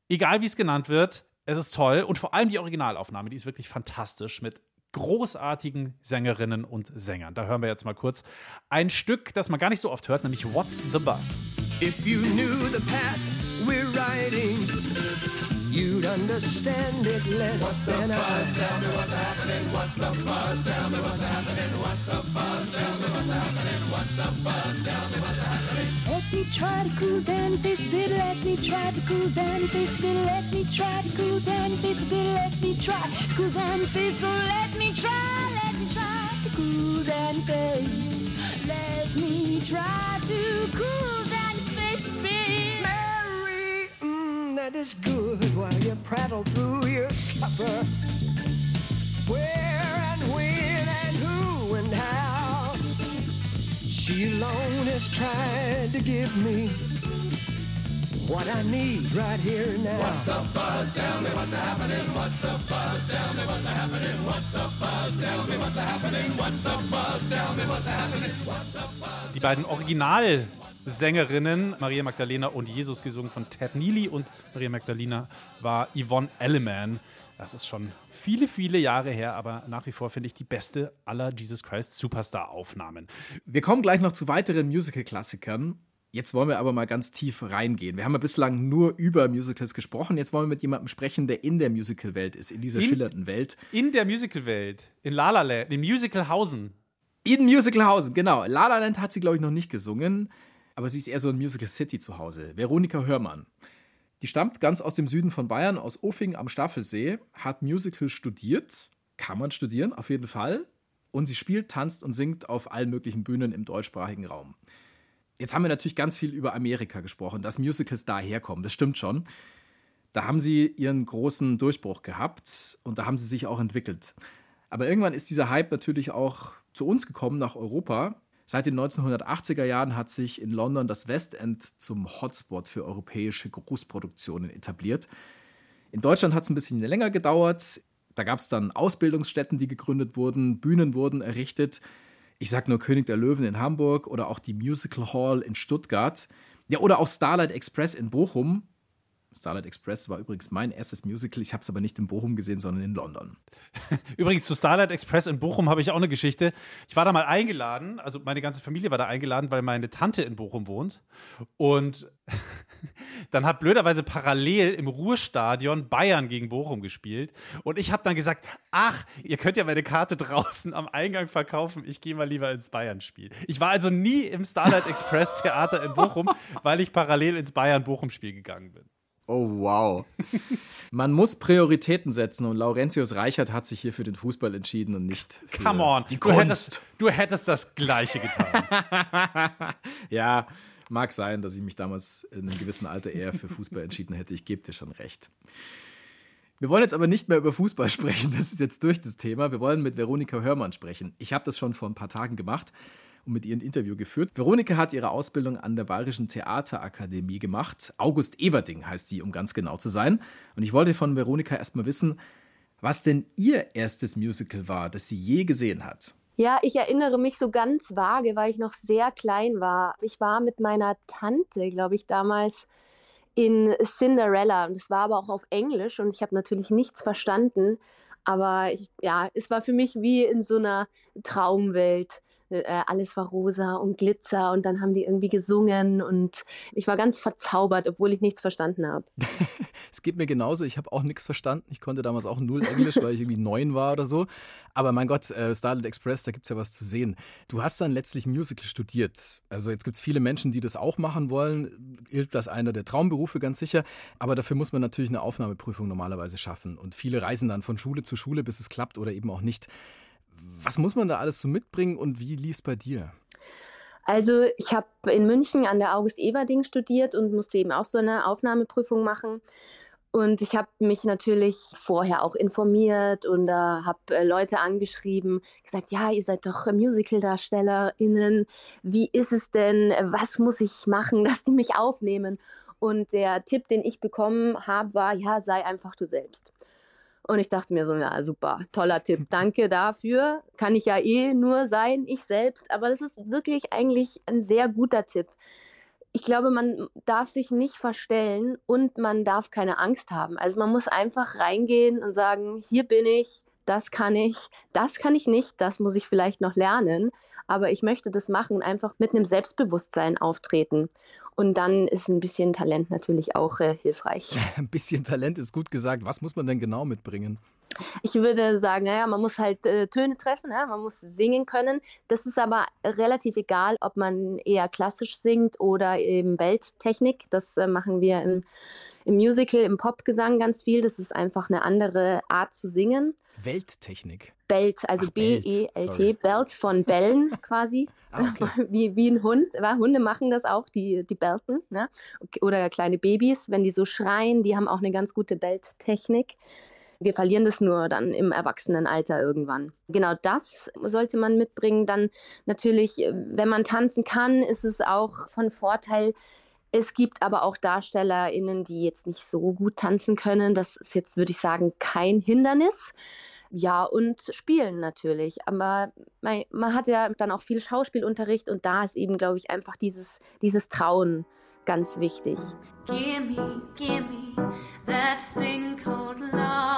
Egal wie es genannt wird, es ist toll und vor allem die Originalaufnahme, die ist wirklich fantastisch mit großartigen Sängerinnen und Sängern. Da hören wir jetzt mal kurz ein Stück, das man gar nicht so oft hört, nämlich What's the Buzz? If you knew the path we're riding, you'd understand it less What's the than buzz? I. Tell me what's happening. What's the buzz? Tell me what's happening. What's the buzz? Tell me what's happening. What's the buzz? Tell me what's happening. Let me try to cool down this bit. Let me try to cool down this bit. Let me try to cool down this bit. Let me try to cool down this. So let me try. Let me try to cool down this. Let me try to cool that is good while you prattle through your supper. Where and when and who and how. She alone has tried to give me what I need right here and now. What's the buzz? Tell me what's happening. What's the buzz? Tell me what's happening. What's the buzz? Tell me what's happening. What's the buzz? Tell me what's happening. What's the buzz? Die beiden Originalsängerinnen, Maria Magdalena und Jesus, gesungen von Ted Neely und Maria Magdalena war Yvonne Elliman. Das ist schon viele, viele Jahre her, aber nach wie vor finde ich die beste aller Jesus Christ Superstar-Aufnahmen. Wir kommen gleich noch zu weiteren Musical-Klassikern. Jetzt wollen wir aber mal ganz tief reingehen. Wir haben ja bislang nur über Musicals gesprochen. Jetzt wollen wir mit jemandem sprechen, der in der Musical-Welt ist, in dieser In- schillernden Welt. In der Musical-Welt, in La La Land, im Musicalhausen. In Musicalhausen, genau. La La Land hat sie, glaube ich, noch nicht gesungen, aber sie ist eher so in Musical City zu Hause. Veronika Hörmann. Die stammt ganz aus dem Süden von Bayern, aus Uffing am Staffelsee, hat Musical studiert, kann man studieren, auf jeden Fall. Und sie spielt, tanzt und singt auf allen möglichen Bühnen im deutschsprachigen Raum. Jetzt haben wir natürlich ganz viel über Amerika gesprochen, dass Musicals daherkommen, das stimmt schon. Da haben sie ihren großen Durchbruch gehabt und da haben sie sich auch entwickelt. Aber irgendwann ist dieser Hype natürlich auch zu uns gekommen, nach Europa. Seit den 1980er Jahren hat sich in London das West End zum Hotspot für europäische Großproduktionen etabliert. In Deutschland hat es ein bisschen länger gedauert. Da gab es dann Ausbildungsstätten, die gegründet wurden, Bühnen wurden errichtet. Ich sag nur König der Löwen in Hamburg oder auch die Musical Hall in Stuttgart. Ja, oder auch Starlight Express in Bochum. Starlight Express war übrigens mein erstes Musical. Ich habe es aber nicht in Bochum gesehen, sondern in London. Übrigens zu Starlight Express in Bochum habe ich auch eine Geschichte. Ich war da mal eingeladen, also meine ganze Familie war da eingeladen, weil meine Tante in Bochum wohnt. Und dann hat blöderweise parallel im Ruhrstadion Bayern gegen Bochum gespielt. Und ich habe dann gesagt, ach, ihr könnt ja meine Karte draußen am Eingang verkaufen. Ich gehe mal lieber ins Bayern-Spiel. Ich war also nie im Starlight Express Theater in Bochum, weil ich parallel ins Bayern-Bochum-Spiel gegangen bin. Oh, wow. Man muss Prioritäten setzen und Laurentius Reichert hat sich hier für den Fußball entschieden und nicht für Come on, die du Kunst. hättest, du hättest das Gleiche getan. ja, mag sein, dass ich mich damals in einem gewissen Alter eher für Fußball entschieden hätte. Ich gebe dir schon recht. Wir wollen jetzt aber nicht mehr über Fußball sprechen. Das ist jetzt durch das Thema. Wir wollen mit Veronika Hörmann sprechen. Ich habe das schon vor ein paar Tagen gemacht und mit ihr ein Interview geführt. Veronika hat ihre Ausbildung an der Bayerischen Theaterakademie gemacht. August Everding heißt sie, um ganz genau zu sein. Und ich wollte von Veronika erstmal wissen, was denn ihr erstes Musical war, das sie je gesehen hat. Ja, ich erinnere mich so ganz vage, weil ich noch sehr klein war. Ich war mit meiner Tante, glaube ich, damals in Cinderella und es war aber auch auf Englisch und ich habe natürlich nichts verstanden. Aber ich, ja, es war für mich wie in so einer Traumwelt. Äh, alles war rosa und Glitzer und dann haben die irgendwie gesungen und ich war ganz verzaubert, obwohl ich nichts verstanden habe. Es geht mir genauso. Ich habe auch nichts verstanden. Ich konnte damals auch null Englisch, weil ich irgendwie neun war oder so. Aber mein Gott, äh, Starlight Express, da gibt es ja was zu sehen. Du hast dann letztlich Musical studiert. Also jetzt gibt es viele Menschen, die das auch machen wollen. Gilt das einer der Traumberufe ganz sicher. Aber dafür muss man natürlich eine Aufnahmeprüfung normalerweise schaffen. Und viele reisen dann von Schule zu Schule, bis es klappt oder eben auch nicht. Was muss man da alles so mitbringen und wie lief es bei dir? Also ich habe in München an der August Everding studiert und musste eben auch so eine Aufnahmeprüfung machen. Und ich habe mich natürlich vorher auch informiert und äh, habe äh, Leute angeschrieben, gesagt, ja, ihr seid doch Musicaldarstellerinnen. Wie ist es denn? Was muss ich machen, dass die mich aufnehmen? Und der Tipp, den ich bekommen habe, war, ja, sei einfach du selbst. Und ich dachte mir so, ja, super, toller Tipp, danke dafür. Kann ich ja eh nur sein, ich selbst. Aber das ist wirklich eigentlich ein sehr guter Tipp. Ich glaube, man darf sich nicht verstellen und man darf keine Angst haben. Also man muss einfach reingehen und sagen, hier bin ich, das kann ich, das kann ich nicht, das muss ich vielleicht noch lernen, aber ich möchte das machen, einfach mit einem Selbstbewusstsein auftreten. Und dann ist ein bisschen Talent natürlich auch äh, hilfreich. Ein bisschen Talent ist gut gesagt. Was muss man denn genau mitbringen? Ich würde sagen, naja, man muss halt äh, Töne treffen, ja? man muss singen können. Das ist aber relativ egal, ob man eher klassisch singt oder eben Welttechnik. Das äh, machen wir im, im Musical, im Popgesang ganz viel. Das ist einfach eine andere Art zu singen. Welttechnik. Belt, also Belt, B-E-L-T, sorry. Belt von Bellen quasi. Ah, okay. wie, wie ein Hund. Ja, Hunde machen das auch, die, die belten. Ne? Oder kleine Babys, wenn die so schreien, die haben auch eine ganz gute Belttechnik. Wir verlieren das nur dann im Erwachsenenalter irgendwann. Genau das sollte man mitbringen. Dann natürlich, äh, wenn man tanzen kann, ist es auch von Vorteil. Es gibt aber auch DarstellerInnen, die jetzt nicht so gut tanzen können. Das ist jetzt, würde ich sagen, kein Hindernis. Ja, und spielen natürlich. Aber man, man hat ja dann auch viel Schauspielunterricht und da ist eben, glaube ich, einfach dieses, dieses Trauen ganz wichtig. Gimme, gimme that thing called love.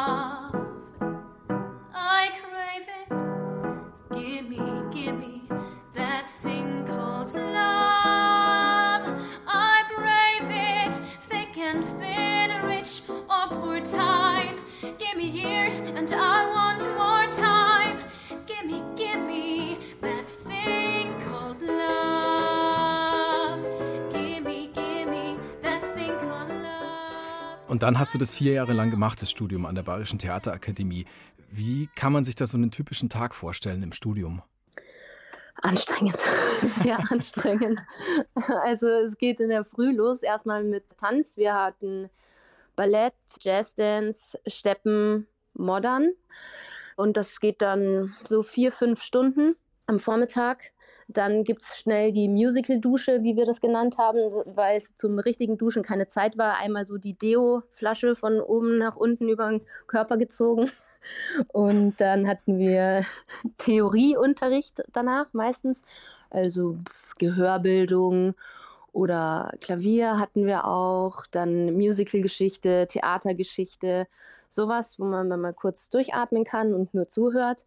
Und dann hast du das vier Jahre lang gemacht, das Studium an der Bayerischen Theaterakademie. Wie kann man sich da so einen typischen Tag vorstellen im Studium? Anstrengend, sehr anstrengend. Also es geht in der Früh los, erstmal mit Tanz. Wir hatten Ballett, Jazzdance, Steppen, Modern. Und das geht dann so vier, fünf Stunden am Vormittag. Dann gibt es schnell die Musical-Dusche, wie wir das genannt haben, weil es zum richtigen Duschen keine Zeit war. Einmal so die Deo-Flasche von oben nach unten über den Körper gezogen. Und dann hatten wir Theorieunterricht danach meistens. Also Gehörbildung oder Klavier hatten wir auch. Dann Musical-Geschichte, Theatergeschichte, sowas, wo man mal kurz durchatmen kann und nur zuhört.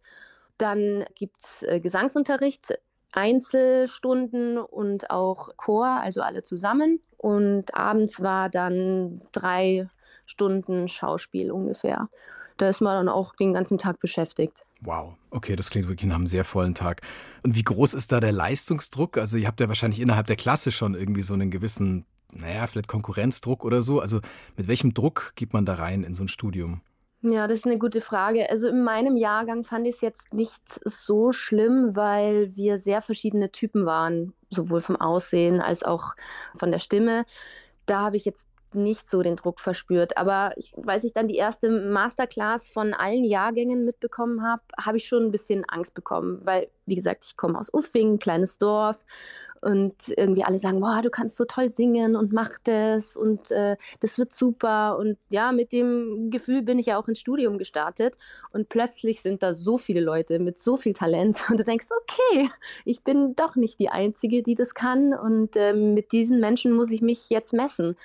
Dann gibt es äh, Gesangsunterricht, Einzelstunden und auch Chor, also alle zusammen. Und abends war dann drei Stunden Schauspiel ungefähr. Da ist man dann auch den ganzen Tag beschäftigt. Wow, okay, das klingt wirklich nach einem sehr vollen Tag. Und wie groß ist da der Leistungsdruck? Also ihr habt ja wahrscheinlich innerhalb der Klasse schon irgendwie so einen gewissen, naja, vielleicht Konkurrenzdruck oder so. Also mit welchem Druck geht man da rein in so ein Studium? Ja, das ist eine gute Frage. Also in meinem Jahrgang fand ich es jetzt nicht so schlimm, weil wir sehr verschiedene Typen waren, sowohl vom Aussehen als auch von der Stimme. Da habe ich jetzt nicht so den Druck verspürt. Aber ich, als ich dann die erste Masterclass von allen Jahrgängen mitbekommen habe, habe ich schon ein bisschen Angst bekommen, weil, wie gesagt, ich komme aus Uffing, kleines Dorf und irgendwie alle sagen, wow, du kannst so toll singen und mach das und äh, das wird super. Und ja, mit dem Gefühl bin ich ja auch ins Studium gestartet und plötzlich sind da so viele Leute mit so viel Talent und du denkst, okay, ich bin doch nicht die Einzige, die das kann und äh, mit diesen Menschen muss ich mich jetzt messen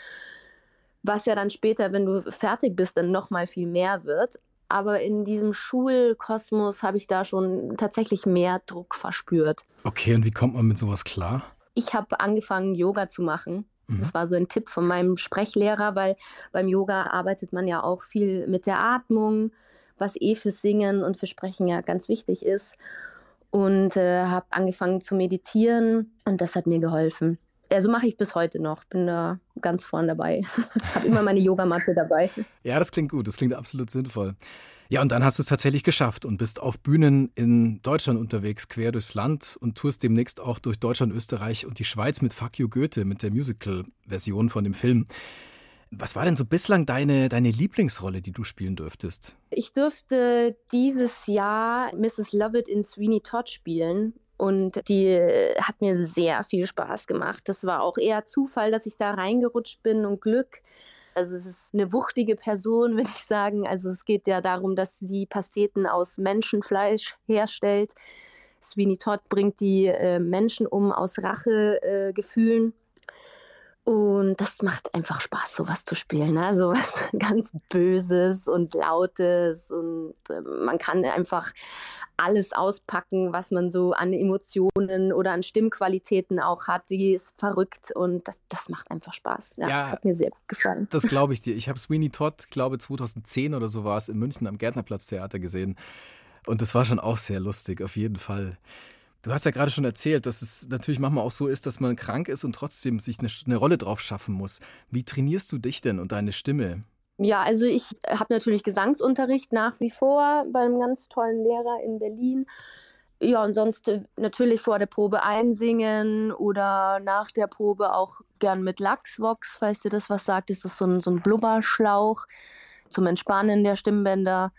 was ja dann später, wenn du fertig bist, dann noch mal viel mehr wird. Aber in diesem Schulkosmos habe ich da schon tatsächlich mehr Druck verspürt. Okay, und wie kommt man mit sowas klar? Ich habe angefangen, Yoga zu machen. Das war so ein Tipp von meinem Sprechlehrer, weil beim Yoga arbeitet man ja auch viel mit der Atmung, was eh für Singen und für Sprechen ja ganz wichtig ist. Und äh, habe angefangen zu meditieren und das hat mir geholfen. Also mache ich bis heute noch. Bin da ganz vorn dabei. habe immer meine Yogamatte dabei. Ja, das klingt gut, das klingt absolut sinnvoll. Ja, und dann hast du es tatsächlich geschafft und bist auf Bühnen in Deutschland unterwegs, quer durchs Land und tourst demnächst auch durch Deutschland, Österreich und die Schweiz mit Fuck You Goethe, mit der Musical-Version von dem Film. Was war denn so bislang deine, deine Lieblingsrolle, die du spielen dürftest? Ich durfte dieses Jahr Mrs. Lovett in Sweeney Todd spielen. Und die äh, hat mir sehr viel Spaß gemacht. Das war auch eher Zufall, dass ich da reingerutscht bin und Glück. Also es ist eine wuchtige Person, würde ich sagen. Also es geht ja darum, dass sie Pasteten aus Menschenfleisch herstellt. Sweeney Todd bringt die äh, Menschen um aus Rachegefühlen. Und das macht einfach Spaß, sowas zu spielen. Ne? So was ganz Böses und Lautes. Und äh, man kann einfach alles auspacken, was man so an Emotionen oder an Stimmqualitäten auch hat. Die ist verrückt und das, das macht einfach Spaß. Ja, Ja. das hat mir sehr gut gefallen. Das glaube ich dir. Ich habe Sweeney Todd, glaube 2010 oder so war es, in München am Gärtnerplatztheater gesehen. Und das war schon auch sehr lustig, auf jeden Fall. Du hast ja gerade schon erzählt, dass es natürlich manchmal auch so ist, dass man krank ist und trotzdem sich eine, eine Rolle drauf schaffen muss. Wie trainierst du dich denn und deine Stimme? Ja, also ich habe natürlich Gesangsunterricht nach wie vor bei einem ganz tollen Lehrer in Berlin. Ja, und sonst äh, natürlich vor der Probe einsingen oder nach der Probe auch gern mit Lachsvox, falls dir das was sagt. Ist das so ein, so ein Blubberschlauch zum Entspannen der Stimmbänder.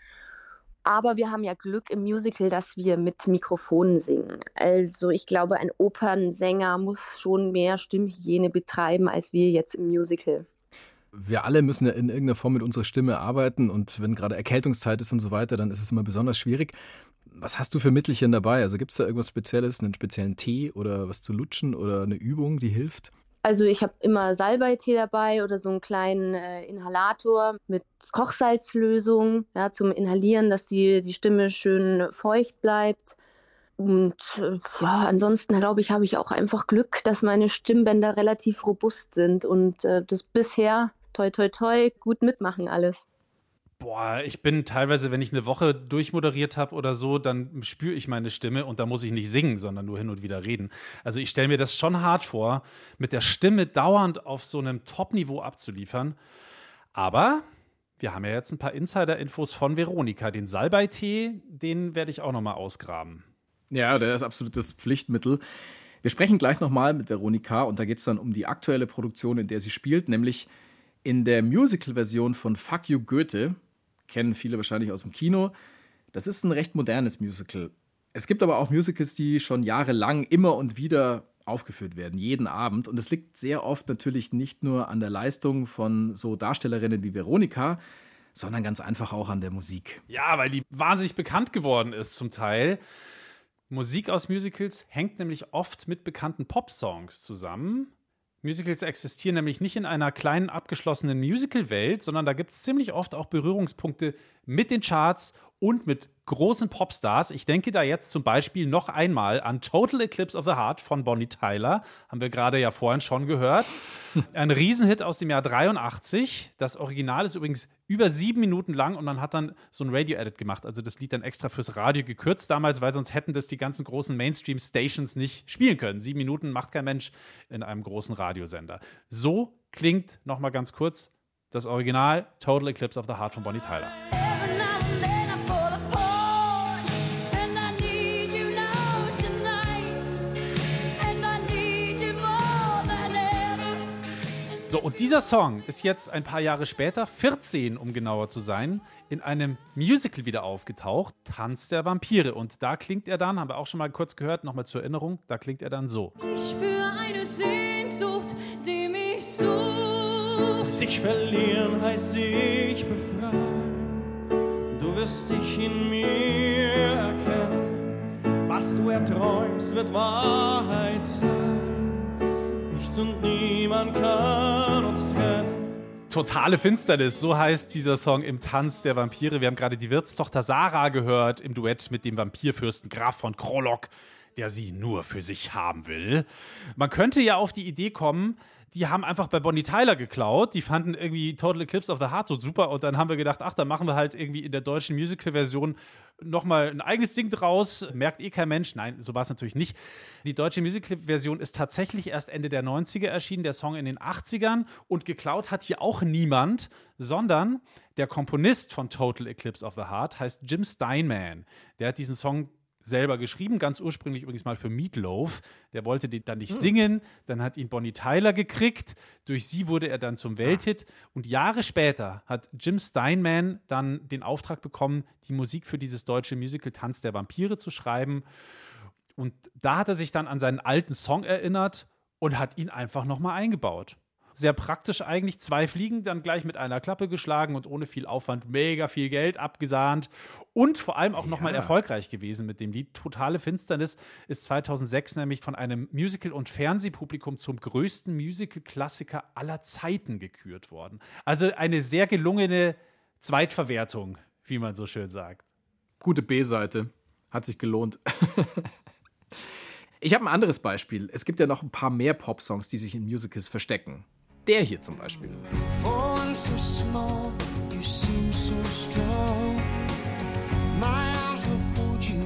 Aber wir haben ja Glück im Musical, dass wir mit Mikrofonen singen. Also ich glaube, ein Opernsänger muss schon mehr Stimmhygiene betreiben als wir jetzt im Musical. Wir alle müssen ja in irgendeiner Form mit unserer Stimme arbeiten und wenn gerade Erkältungszeit ist und so weiter, dann ist es immer besonders schwierig. Was hast du für Mittelchen dabei? Also gibt es da irgendwas Spezielles, einen speziellen Tee oder was zu lutschen oder eine Übung, die hilft? Also ich habe immer Salbeitee dabei oder so einen kleinen äh, Inhalator mit Kochsalzlösung ja, zum Inhalieren, dass die, die Stimme schön feucht bleibt. Und äh, ja, ansonsten glaube ich, habe ich auch einfach Glück, dass meine Stimmbänder relativ robust sind und äh, das bisher, toi toi toi, gut mitmachen alles. Boah, ich bin teilweise, wenn ich eine Woche durchmoderiert habe oder so, dann spüre ich meine Stimme und da muss ich nicht singen, sondern nur hin und wieder reden. Also ich stelle mir das schon hart vor, mit der Stimme dauernd auf so einem Top-Niveau abzuliefern. Aber wir haben ja jetzt ein paar Insider-Infos von Veronika. Den Salbeitee, den werde ich auch noch mal ausgraben. Ja, der ist absolutes Pflichtmittel. Wir sprechen gleich nochmal mit Veronika und da geht es dann um die aktuelle Produktion, in der sie spielt, nämlich in der Musical-Version von Fuck You Goethe. Kennen viele wahrscheinlich aus dem Kino. Das ist ein recht modernes Musical. Es gibt aber auch Musicals, die schon jahrelang immer und wieder aufgeführt werden, jeden Abend. Und es liegt sehr oft natürlich nicht nur an der Leistung von so Darstellerinnen wie Veronika, sondern ganz einfach auch an der Musik. Ja, weil die wahnsinnig bekannt geworden ist zum Teil. Musik aus Musicals hängt nämlich oft mit bekannten Pop-Songs zusammen. Musicals existieren nämlich nicht in einer kleinen abgeschlossenen Musical-Welt, sondern da gibt es ziemlich oft auch Berührungspunkte mit den Charts und mit großen Popstars. Ich denke da jetzt zum Beispiel noch einmal an Total Eclipse of the Heart von Bonnie Tyler. Haben wir gerade ja vorhin schon gehört. Ein Riesenhit aus dem Jahr 83. Das Original ist übrigens über sieben Minuten lang und man hat dann so ein Radio-Edit gemacht. Also das Lied dann extra fürs Radio gekürzt damals, weil sonst hätten das die ganzen großen Mainstream-Stations nicht spielen können. Sieben Minuten macht kein Mensch in einem großen Radiosender. So klingt noch mal ganz kurz das Original Total Eclipse of the Heart von Bonnie Tyler. So, und dieser Song ist jetzt ein paar Jahre später, 14 um genauer zu sein, in einem Musical wieder aufgetaucht, Tanz der Vampire. Und da klingt er dann, haben wir auch schon mal kurz gehört, nochmal zur Erinnerung, da klingt er dann so. Ich spüre eine Sehnsucht, die mich sucht. Sich verlieren heißt sich befreien. Du wirst dich in mir erkennen. Was du erträumst, wird Wahrheit sein. Nichts und niemand kann uns trennen. Totale Finsternis, so heißt dieser Song im Tanz der Vampire. Wir haben gerade die Wirtstochter Sarah gehört im Duett mit dem Vampirfürsten Graf von Krolok, der sie nur für sich haben will. Man könnte ja auf die Idee kommen, die haben einfach bei Bonnie Tyler geklaut. Die fanden irgendwie Total Eclipse of the Heart so super und dann haben wir gedacht, ach, dann machen wir halt irgendwie in der deutschen Musical-Version nochmal ein eigenes Ding draus, merkt eh kein Mensch. Nein, so war es natürlich nicht. Die deutsche Musical-Version ist tatsächlich erst Ende der 90er erschienen, der Song in den 80ern und geklaut hat hier auch niemand, sondern der Komponist von Total Eclipse of the Heart heißt Jim Steinman. Der hat diesen Song selber geschrieben, ganz ursprünglich übrigens mal für Meatloaf. Der wollte den dann nicht singen, dann hat ihn Bonnie Tyler gekriegt. Durch sie wurde er dann zum Welthit. Und Jahre später hat Jim Steinman dann den Auftrag bekommen, die Musik für dieses deutsche Musical Tanz der Vampire zu schreiben. Und da hat er sich dann an seinen alten Song erinnert und hat ihn einfach nochmal eingebaut. Sehr praktisch eigentlich. Zwei Fliegen dann gleich mit einer Klappe geschlagen und ohne viel Aufwand mega viel Geld abgesahnt. Und vor allem auch nochmal erfolgreich gewesen mit dem Lied. Totale Finsternis ist 2006 nämlich von einem Musical- und Fernsehpublikum zum größten Musical-Klassiker aller Zeiten gekürt worden. Also eine sehr gelungene Zweitverwertung, wie man so schön sagt. Gute B-Seite. Hat sich gelohnt. ich habe ein anderes Beispiel. Es gibt ja noch ein paar mehr Pop-Songs, die sich in Musicals verstecken. Der hier zum Beispiel. My arms will hold you,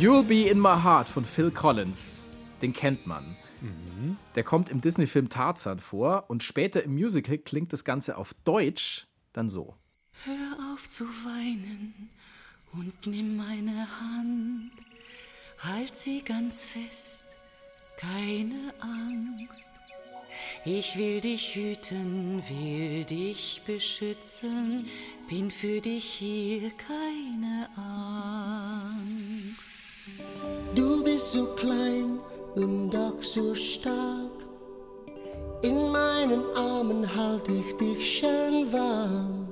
You'll Be in My Heart von Phil Collins. Den kennt man. Der kommt im Disney-Film Tarzan vor und später im Musical klingt das Ganze auf Deutsch dann so. Hör auf zu weinen und nimm meine Hand. Halt sie ganz fest, keine Angst. Ich will dich hüten, will dich beschützen, bin für dich hier, keine Angst. So klein und doch so stark. In meinen Armen halt ich dich schön warm.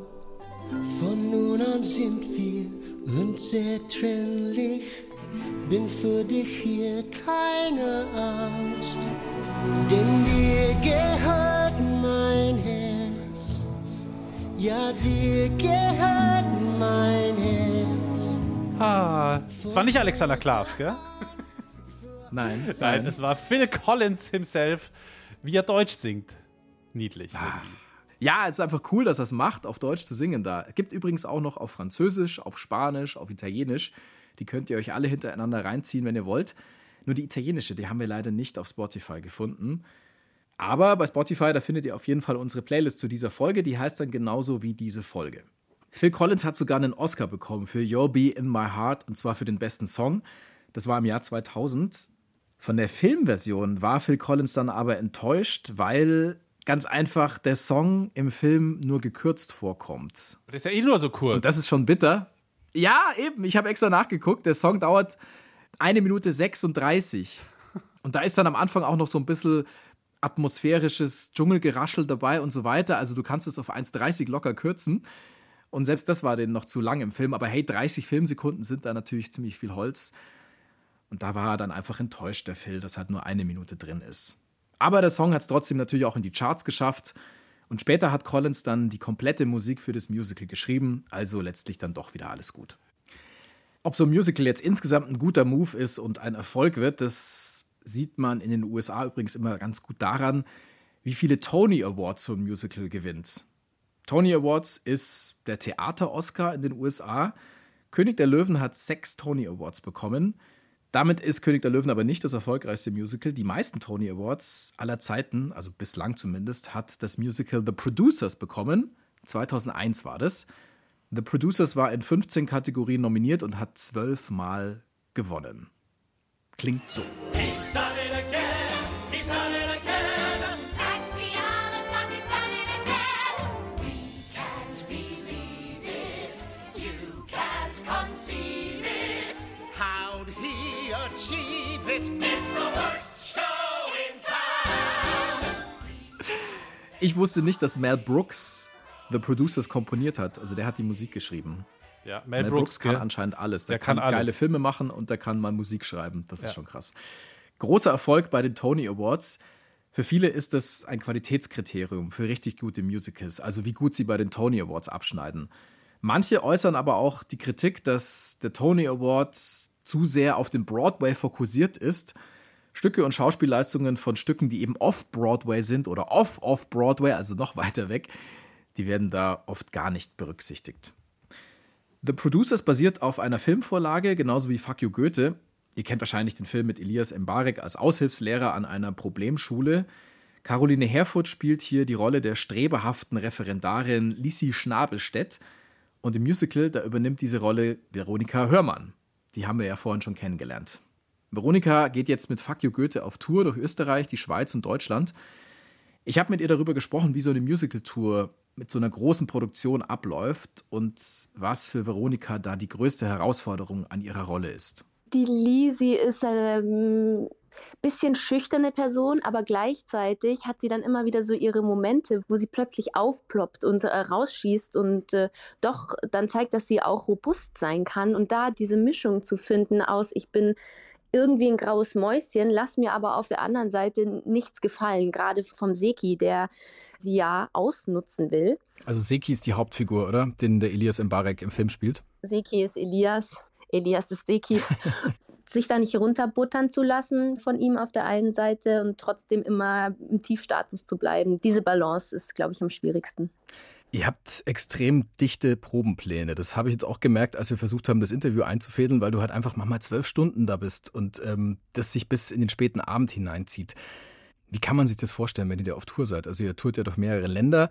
Von nun an sind wir unzertrennlich. Bin für dich hier keine Angst. Denn dir gehört mein Herz. Ja, dir gehört mein Herz. Ah, es war nicht Alexander Klavs, gell? Nein. Nein, es war Phil Collins himself, wie er Deutsch singt. Niedlich. irgendwie. Ja, es ist einfach cool, dass er es macht, auf Deutsch zu singen da. Gibt übrigens auch noch auf Französisch, auf Spanisch, auf Italienisch. Die könnt ihr euch alle hintereinander reinziehen, wenn ihr wollt. Nur die italienische, die haben wir leider nicht auf Spotify gefunden. Aber bei Spotify, da findet ihr auf jeden Fall unsere Playlist zu dieser Folge. Die heißt dann genauso wie diese Folge. Phil Collins hat sogar einen Oscar bekommen für You'll Be in My Heart und zwar für den besten Song. Das war im Jahr 2000. Von der Filmversion war Phil Collins dann aber enttäuscht, weil ganz einfach der Song im Film nur gekürzt vorkommt. Das ist ja eh nur so kurz. Und das ist schon bitter. Ja, eben. Ich habe extra nachgeguckt. Der Song dauert eine Minute 36. Und da ist dann am Anfang auch noch so ein bisschen atmosphärisches Dschungelgeraschel dabei und so weiter. Also du kannst es auf 1,30 locker kürzen. Und selbst das war denen noch zu lang im Film. Aber hey, 30 Filmsekunden sind da natürlich ziemlich viel Holz. Und da war er dann einfach enttäuscht, der Phil, dass halt nur eine Minute drin ist. Aber der Song hat es trotzdem natürlich auch in die Charts geschafft. Und später hat Collins dann die komplette Musik für das Musical geschrieben, also letztlich dann doch wieder alles gut. Ob so ein Musical jetzt insgesamt ein guter Move ist und ein Erfolg wird, das sieht man in den USA übrigens immer ganz gut daran, wie viele Tony Awards so ein Musical gewinnt. Tony Awards ist der Theater-Oscar in den USA. König der Löwen hat sechs Tony Awards bekommen. Damit ist König der Löwen aber nicht das erfolgreichste Musical. Die meisten Tony Awards aller Zeiten, also bislang zumindest, hat das Musical The Producers bekommen. 2001 war das. The Producers war in 15 Kategorien nominiert und hat zwölfmal gewonnen. Klingt so. He's Ich wusste nicht, dass Mel Brooks The Producers komponiert hat. Also der hat die Musik geschrieben. Ja, Mel, Mel Brooks, Brooks, kann anscheinend alles. Der, Der kann kann, alles. geile Filme machen und der kann mal Musik schreiben. Das ist Ja. schon krass. Großer Erfolg bei den Tony Awards. Für viele ist das ein Qualitätskriterium für richtig gute Musicals, also wie gut sie bei den Tony Awards abschneiden. Manche äußern aber auch die Kritik, dass der Tony Award zu sehr auf den Broadway fokussiert ist. Stücke und Schauspielleistungen von Stücken, die eben off-Broadway sind oder off-off-Broadway, also noch weiter weg, die werden da oft gar nicht berücksichtigt. The Producers basiert auf einer Filmvorlage, genauso wie Fuck You Goethe. Ihr kennt wahrscheinlich den Film mit Elias Mbarek als Aushilfslehrer an einer Problemschule. Caroline Herfurth spielt hier die Rolle der strebehaften Referendarin Lissi Schnabelstedt. Und im Musical, da übernimmt diese Rolle Veronika Hörmann. Die haben wir ja vorhin schon kennengelernt. Veronika geht jetzt mit Fuck Goethe auf Tour durch Österreich, die Schweiz und Deutschland. Ich habe mit ihr darüber gesprochen, wie so eine Musical-Tour mit so einer großen Produktion abläuft und was für Veronika da die größte Herausforderung an ihrer Rolle ist. Die Lisi ist eine ähm, bisschen schüchterne Person, aber gleichzeitig hat sie dann immer wieder so ihre Momente, wo sie plötzlich aufploppt und äh, rausschießt und äh, doch dann zeigt, dass sie auch robust sein kann. Und da diese Mischung zu finden aus, ich bin irgendwie ein graues Mäuschen, lass mir aber auf der anderen Seite nichts gefallen, gerade vom Seki, der sie ja ausnutzen will. Also Seki ist die Hauptfigur, oder? Den der Elias Mbarek im Film spielt. Seki ist Elias, Elias ist Seki. sich da nicht runterbuttern zu lassen von ihm auf der einen Seite und trotzdem immer im Tiefstatus zu bleiben. Diese Balance ist, glaube ich, am schwierigsten. Ihr habt extrem dichte Probenpläne. Das habe ich jetzt auch gemerkt, als wir versucht haben, das Interview einzufädeln, weil du halt einfach manchmal zwölf Stunden da bist und ähm, das sich bis in den späten Abend hineinzieht. Wie kann man sich das vorstellen, wenn ihr da auf Tour seid? Also ihr tourt ja durch mehrere Länder.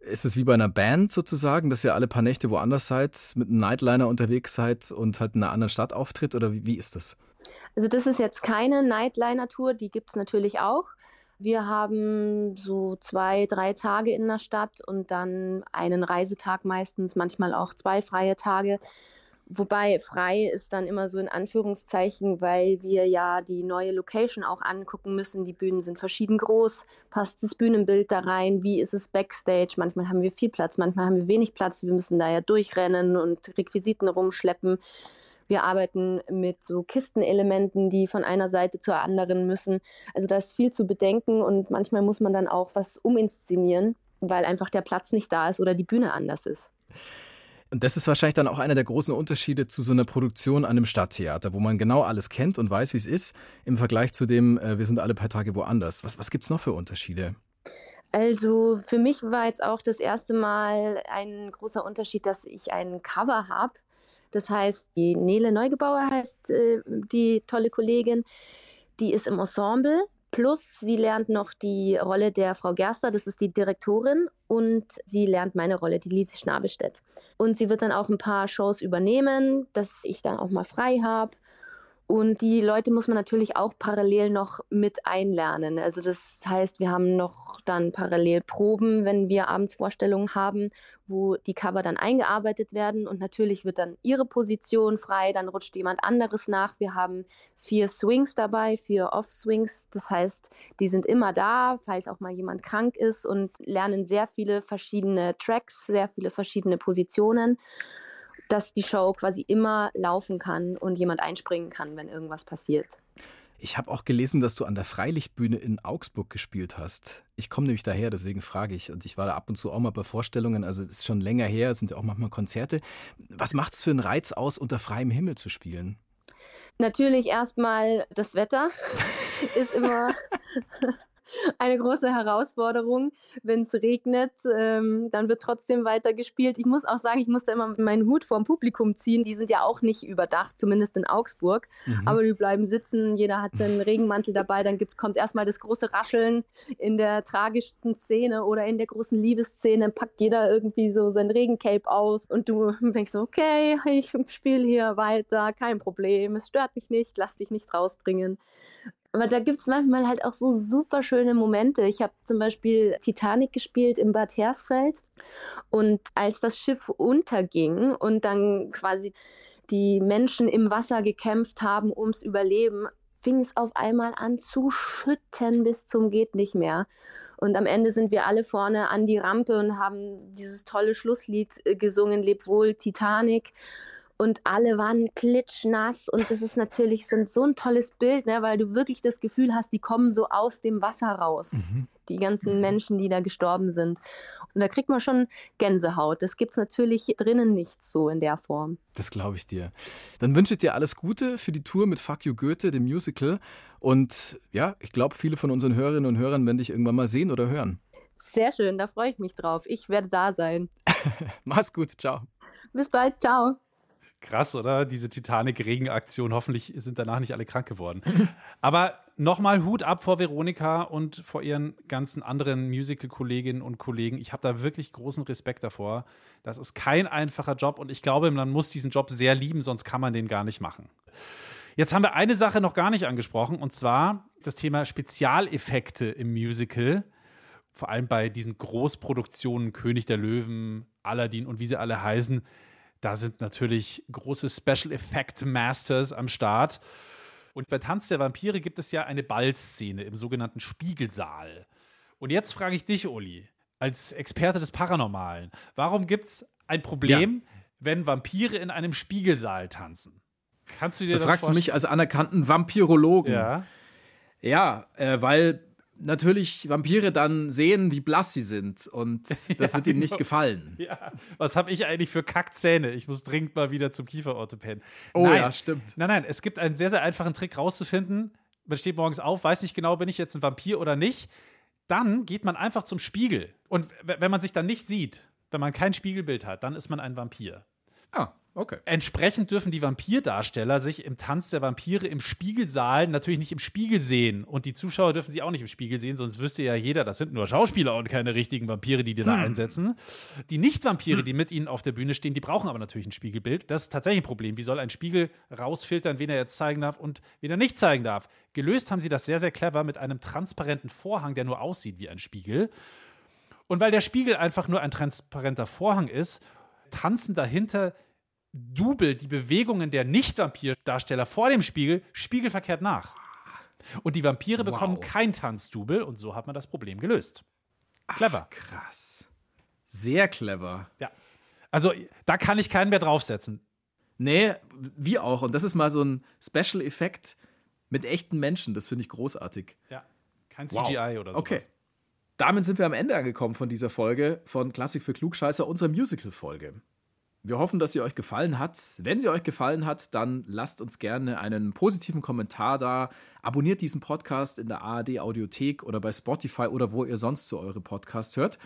Ist es wie bei einer Band sozusagen, dass ihr alle paar Nächte woanders seid, mit einem Nightliner unterwegs seid und halt in einer anderen Stadt auftritt? Oder wie, wie ist das? Also das ist jetzt keine Nightliner-Tour, die gibt es natürlich auch. Wir haben so zwei, drei Tage in der Stadt und dann einen Reisetag meistens, manchmal auch zwei freie Tage. Wobei frei ist dann immer so in Anführungszeichen, weil wir ja die neue Location auch angucken müssen. Die Bühnen sind verschieden groß. Passt das Bühnenbild da rein? Wie ist es backstage? Manchmal haben wir viel Platz, manchmal haben wir wenig Platz. Wir müssen da ja durchrennen und Requisiten rumschleppen. Wir arbeiten mit so Kistenelementen, die von einer Seite zur anderen müssen. Also da ist viel zu bedenken und manchmal muss man dann auch was uminszenieren, weil einfach der Platz nicht da ist oder die Bühne anders ist. Und das ist wahrscheinlich dann auch einer der großen Unterschiede zu so einer Produktion an einem Stadttheater, wo man genau alles kennt und weiß, wie es ist, im Vergleich zu dem, äh, wir sind alle paar Tage woanders. Was, was gibt es noch für Unterschiede? Also für mich war jetzt auch das erste Mal ein großer Unterschied, dass ich ein Cover habe. Das heißt, die Nele Neugebauer heißt äh, die tolle Kollegin, die ist im Ensemble. Plus sie lernt noch die Rolle der Frau Gerster, das ist die Direktorin, und sie lernt meine Rolle, die Lise Schnabelstedt. Und sie wird dann auch ein paar Shows übernehmen, dass ich dann auch mal frei habe. Und die Leute muss man natürlich auch parallel noch mit einlernen. Also das heißt, wir haben noch dann parallel Proben, wenn wir abends Vorstellungen haben, wo die Cover dann eingearbeitet werden. Und natürlich wird dann ihre Position frei, dann rutscht jemand anderes nach. Wir haben vier Swings dabei, vier Off-Swings. Das heißt, die sind immer da, falls auch mal jemand krank ist und lernen sehr viele verschiedene Tracks, sehr viele verschiedene Positionen dass die Show quasi immer laufen kann und jemand einspringen kann, wenn irgendwas passiert. Ich habe auch gelesen, dass du an der Freilichtbühne in Augsburg gespielt hast. Ich komme nämlich daher, deswegen frage ich. Und ich war da ab und zu auch mal bei Vorstellungen. Also es ist schon länger her, es sind ja auch manchmal Konzerte. Was macht es für einen Reiz aus, unter freiem Himmel zu spielen? Natürlich erstmal das Wetter ist immer eine große Herausforderung. Wenn es regnet, ähm, dann wird trotzdem weiter gespielt. Ich muss auch sagen, ich musste immer meinen Hut vorm Publikum ziehen. Die sind ja auch nicht überdacht, zumindest in Augsburg. Mhm. Aber die bleiben sitzen, jeder hat einen Regenmantel dabei. Dann gibt, kommt erstmal das große Rascheln in der tragischsten Szene oder in der großen Liebesszene. Packt jeder irgendwie so sein Regencape aus und du denkst so, okay, ich spiele hier weiter, kein Problem, es stört mich nicht, lass dich nicht rausbringen. Aber da gibt es manchmal halt auch so super schöne Momente. Ich habe zum Beispiel Titanic gespielt in Bad Hersfeld. Und als das Schiff unterging und dann quasi die Menschen im Wasser gekämpft haben ums Überleben, fing es auf einmal an zu schütten bis zum geht nicht mehr. Und am Ende sind wir alle vorne an die Rampe und haben dieses tolle Schlusslied äh, gesungen, Leb wohl, Titanic. Und alle waren klitschnass und das ist natürlich so ein, so ein tolles Bild, ne, weil du wirklich das Gefühl hast, die kommen so aus dem Wasser raus. Die ganzen Menschen, die da gestorben sind. Und da kriegt man schon Gänsehaut. Das gibt es natürlich drinnen nicht so in der Form. Das glaube ich dir. Dann wünsche ich dir alles Gute für die Tour mit Fuck You Goethe, dem Musical. Und ja, ich glaube, viele von unseren Hörerinnen und Hörern werden dich irgendwann mal sehen oder hören. Sehr schön, da freue ich mich drauf. Ich werde da sein. Mach's gut, ciao. Bis bald, ciao. Krass, oder? Diese Titanic-Regenaktion. Hoffentlich sind danach nicht alle krank geworden. Aber nochmal Hut ab vor Veronika und vor ihren ganzen anderen Musical-Kolleginnen und Kollegen. Ich habe da wirklich großen Respekt davor. Das ist kein einfacher Job und ich glaube, man muss diesen Job sehr lieben, sonst kann man den gar nicht machen. Jetzt haben wir eine Sache noch gar nicht angesprochen und zwar das Thema Spezialeffekte im Musical. Vor allem bei diesen Großproduktionen König der Löwen, Aladdin und wie sie alle heißen. Da sind natürlich große Special Effect Masters am Start. Und bei Tanz der Vampire gibt es ja eine Ballszene im sogenannten Spiegelsaal. Und jetzt frage ich dich, Uli, als Experte des Paranormalen, warum gibt es ein Problem, wenn Vampire in einem Spiegelsaal tanzen? Kannst du dir Das, das, fragst du mich vorstellen? als anerkannten Vampirologen. Ja. Ja, äh, weil natürlich Vampire dann sehen, wie blass sie sind und das Ja, wird ihnen nicht genau. gefallen. Ja, was habe ich eigentlich für Kackzähne? Ich muss dringend mal wieder zum Kieferorthopäden. Oh nein, ja, stimmt. Nein, nein, es gibt einen sehr, sehr einfachen Trick rauszufinden. Man steht morgens auf, weiß nicht genau, bin ich jetzt ein Vampir oder nicht. Dann geht man einfach zum Spiegel. Und wenn man sich dann nicht sieht, wenn man kein Spiegelbild hat, dann ist man ein Vampir. Ah, okay. Entsprechend dürfen die Vampirdarsteller sich im Tanz der Vampire im Spiegelsaal natürlich nicht im Spiegel sehen. Und die Zuschauer dürfen sie auch nicht im Spiegel sehen, sonst wüsste ja jeder, das sind nur Schauspieler und keine richtigen Vampire, die die da Hm. einsetzen. Die Nicht-Vampire, die mit ihnen auf der Bühne stehen, die brauchen aber natürlich ein Spiegelbild. Das ist tatsächlich ein Problem. Wie soll ein Spiegel rausfiltern, wen er jetzt zeigen darf und wen er nicht zeigen darf? Gelöst haben sie das sehr, sehr clever mit einem transparenten Vorhang, der nur aussieht wie ein Spiegel. Und weil der Spiegel einfach nur ein transparenter Vorhang ist, tanzen dahinter Double die Bewegungen der Nicht-Vampir-Darsteller vor dem Spiegel spiegelverkehrt nach. Und die Vampire Wow. bekommen kein Tanzdouble und so hat man das Problem gelöst. Clever. krass. Sehr clever. Ja. Also da kann ich keinen mehr draufsetzen. Nee, wie auch. Und das ist mal so ein Special-Effekt mit echten Menschen. Das finde ich großartig. Ja. Kein Wow. CGI oder so. Okay. Damit sind wir am Ende angekommen von dieser Folge von Klassik für Klugscheißer, unserer Musical-Folge. Wir hoffen, dass sie euch gefallen hat. Wenn sie euch gefallen hat, dann lasst uns gerne einen positiven Kommentar da. Abonniert diesen Podcast in der ARD Audiothek oder bei Spotify oder wo ihr sonst so eure Podcasts hört.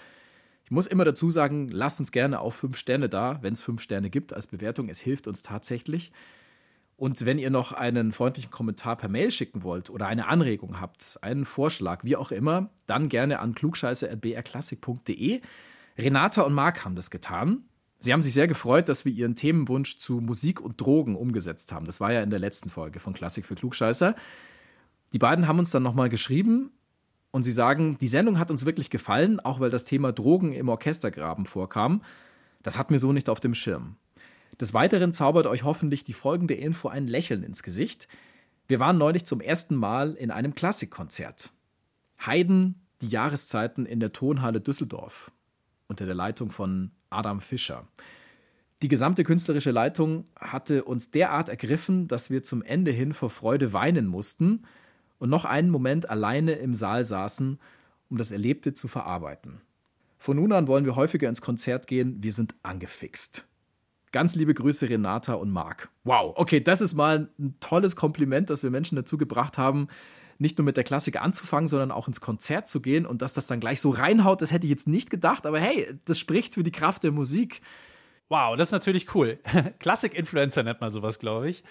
Ich muss immer dazu sagen, lasst uns gerne auch fünf Sterne da, wenn es fünf Sterne gibt als Bewertung. Es hilft uns tatsächlich. Und wenn ihr noch einen freundlichen Kommentar per Mail schicken wollt oder eine Anregung habt, einen Vorschlag, wie auch immer, dann gerne an klugscheiße.brklassik.de. Renata und Marc haben das getan. Sie haben sich sehr gefreut, dass wir ihren Themenwunsch zu Musik und Drogen umgesetzt haben. Das war ja in der letzten Folge von Klassik für Klugscheißer. Die beiden haben uns dann nochmal geschrieben und sie sagen, die Sendung hat uns wirklich gefallen, auch weil das Thema Drogen im Orchestergraben vorkam. Das hat mir so nicht auf dem Schirm. Des Weiteren zaubert euch hoffentlich die folgende Info ein Lächeln ins Gesicht. Wir waren neulich zum ersten Mal in einem Klassikkonzert. Haydn, die Jahreszeiten in der Tonhalle Düsseldorf unter der Leitung von Adam Fischer. Die gesamte künstlerische Leitung hatte uns derart ergriffen, dass wir zum Ende hin vor Freude weinen mussten und noch einen Moment alleine im Saal saßen, um das Erlebte zu verarbeiten. Von nun an wollen wir häufiger ins Konzert gehen, wir sind angefixt. Ganz liebe Grüße Renata und Marc. Wow, okay, das ist mal ein tolles Kompliment, dass wir Menschen dazu gebracht haben, nicht nur mit der Klassik anzufangen, sondern auch ins Konzert zu gehen und dass das dann gleich so reinhaut, das hätte ich jetzt nicht gedacht, aber hey, das spricht für die Kraft der Musik. Wow, das ist natürlich cool. Klassik-Influencer nennt man sowas, glaube ich.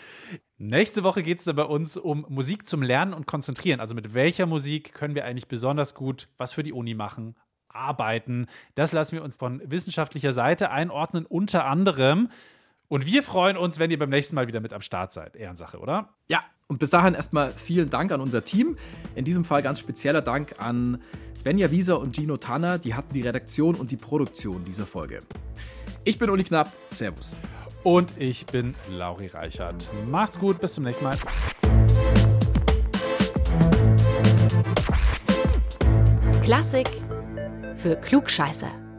Nächste Woche geht es dann bei uns um Musik zum Lernen und Konzentrieren. Also mit welcher Musik können wir eigentlich besonders gut was für die Uni machen, arbeiten. Das lassen wir uns von wissenschaftlicher Seite einordnen, unter anderem. Und wir freuen uns, wenn ihr beim nächsten Mal wieder mit am Start seid. Ehrensache, oder? Ja, und bis dahin erstmal vielen Dank an unser Team. In diesem Fall ganz spezieller Dank an Svenja Wieser und Gino Tanner. Die hatten die Redaktion und die Produktion dieser Folge. Ich bin Uli Knapp. Servus. Und ich bin Lauri Reichert. Macht's gut, bis zum nächsten Mal. Klassik für Klugscheiße.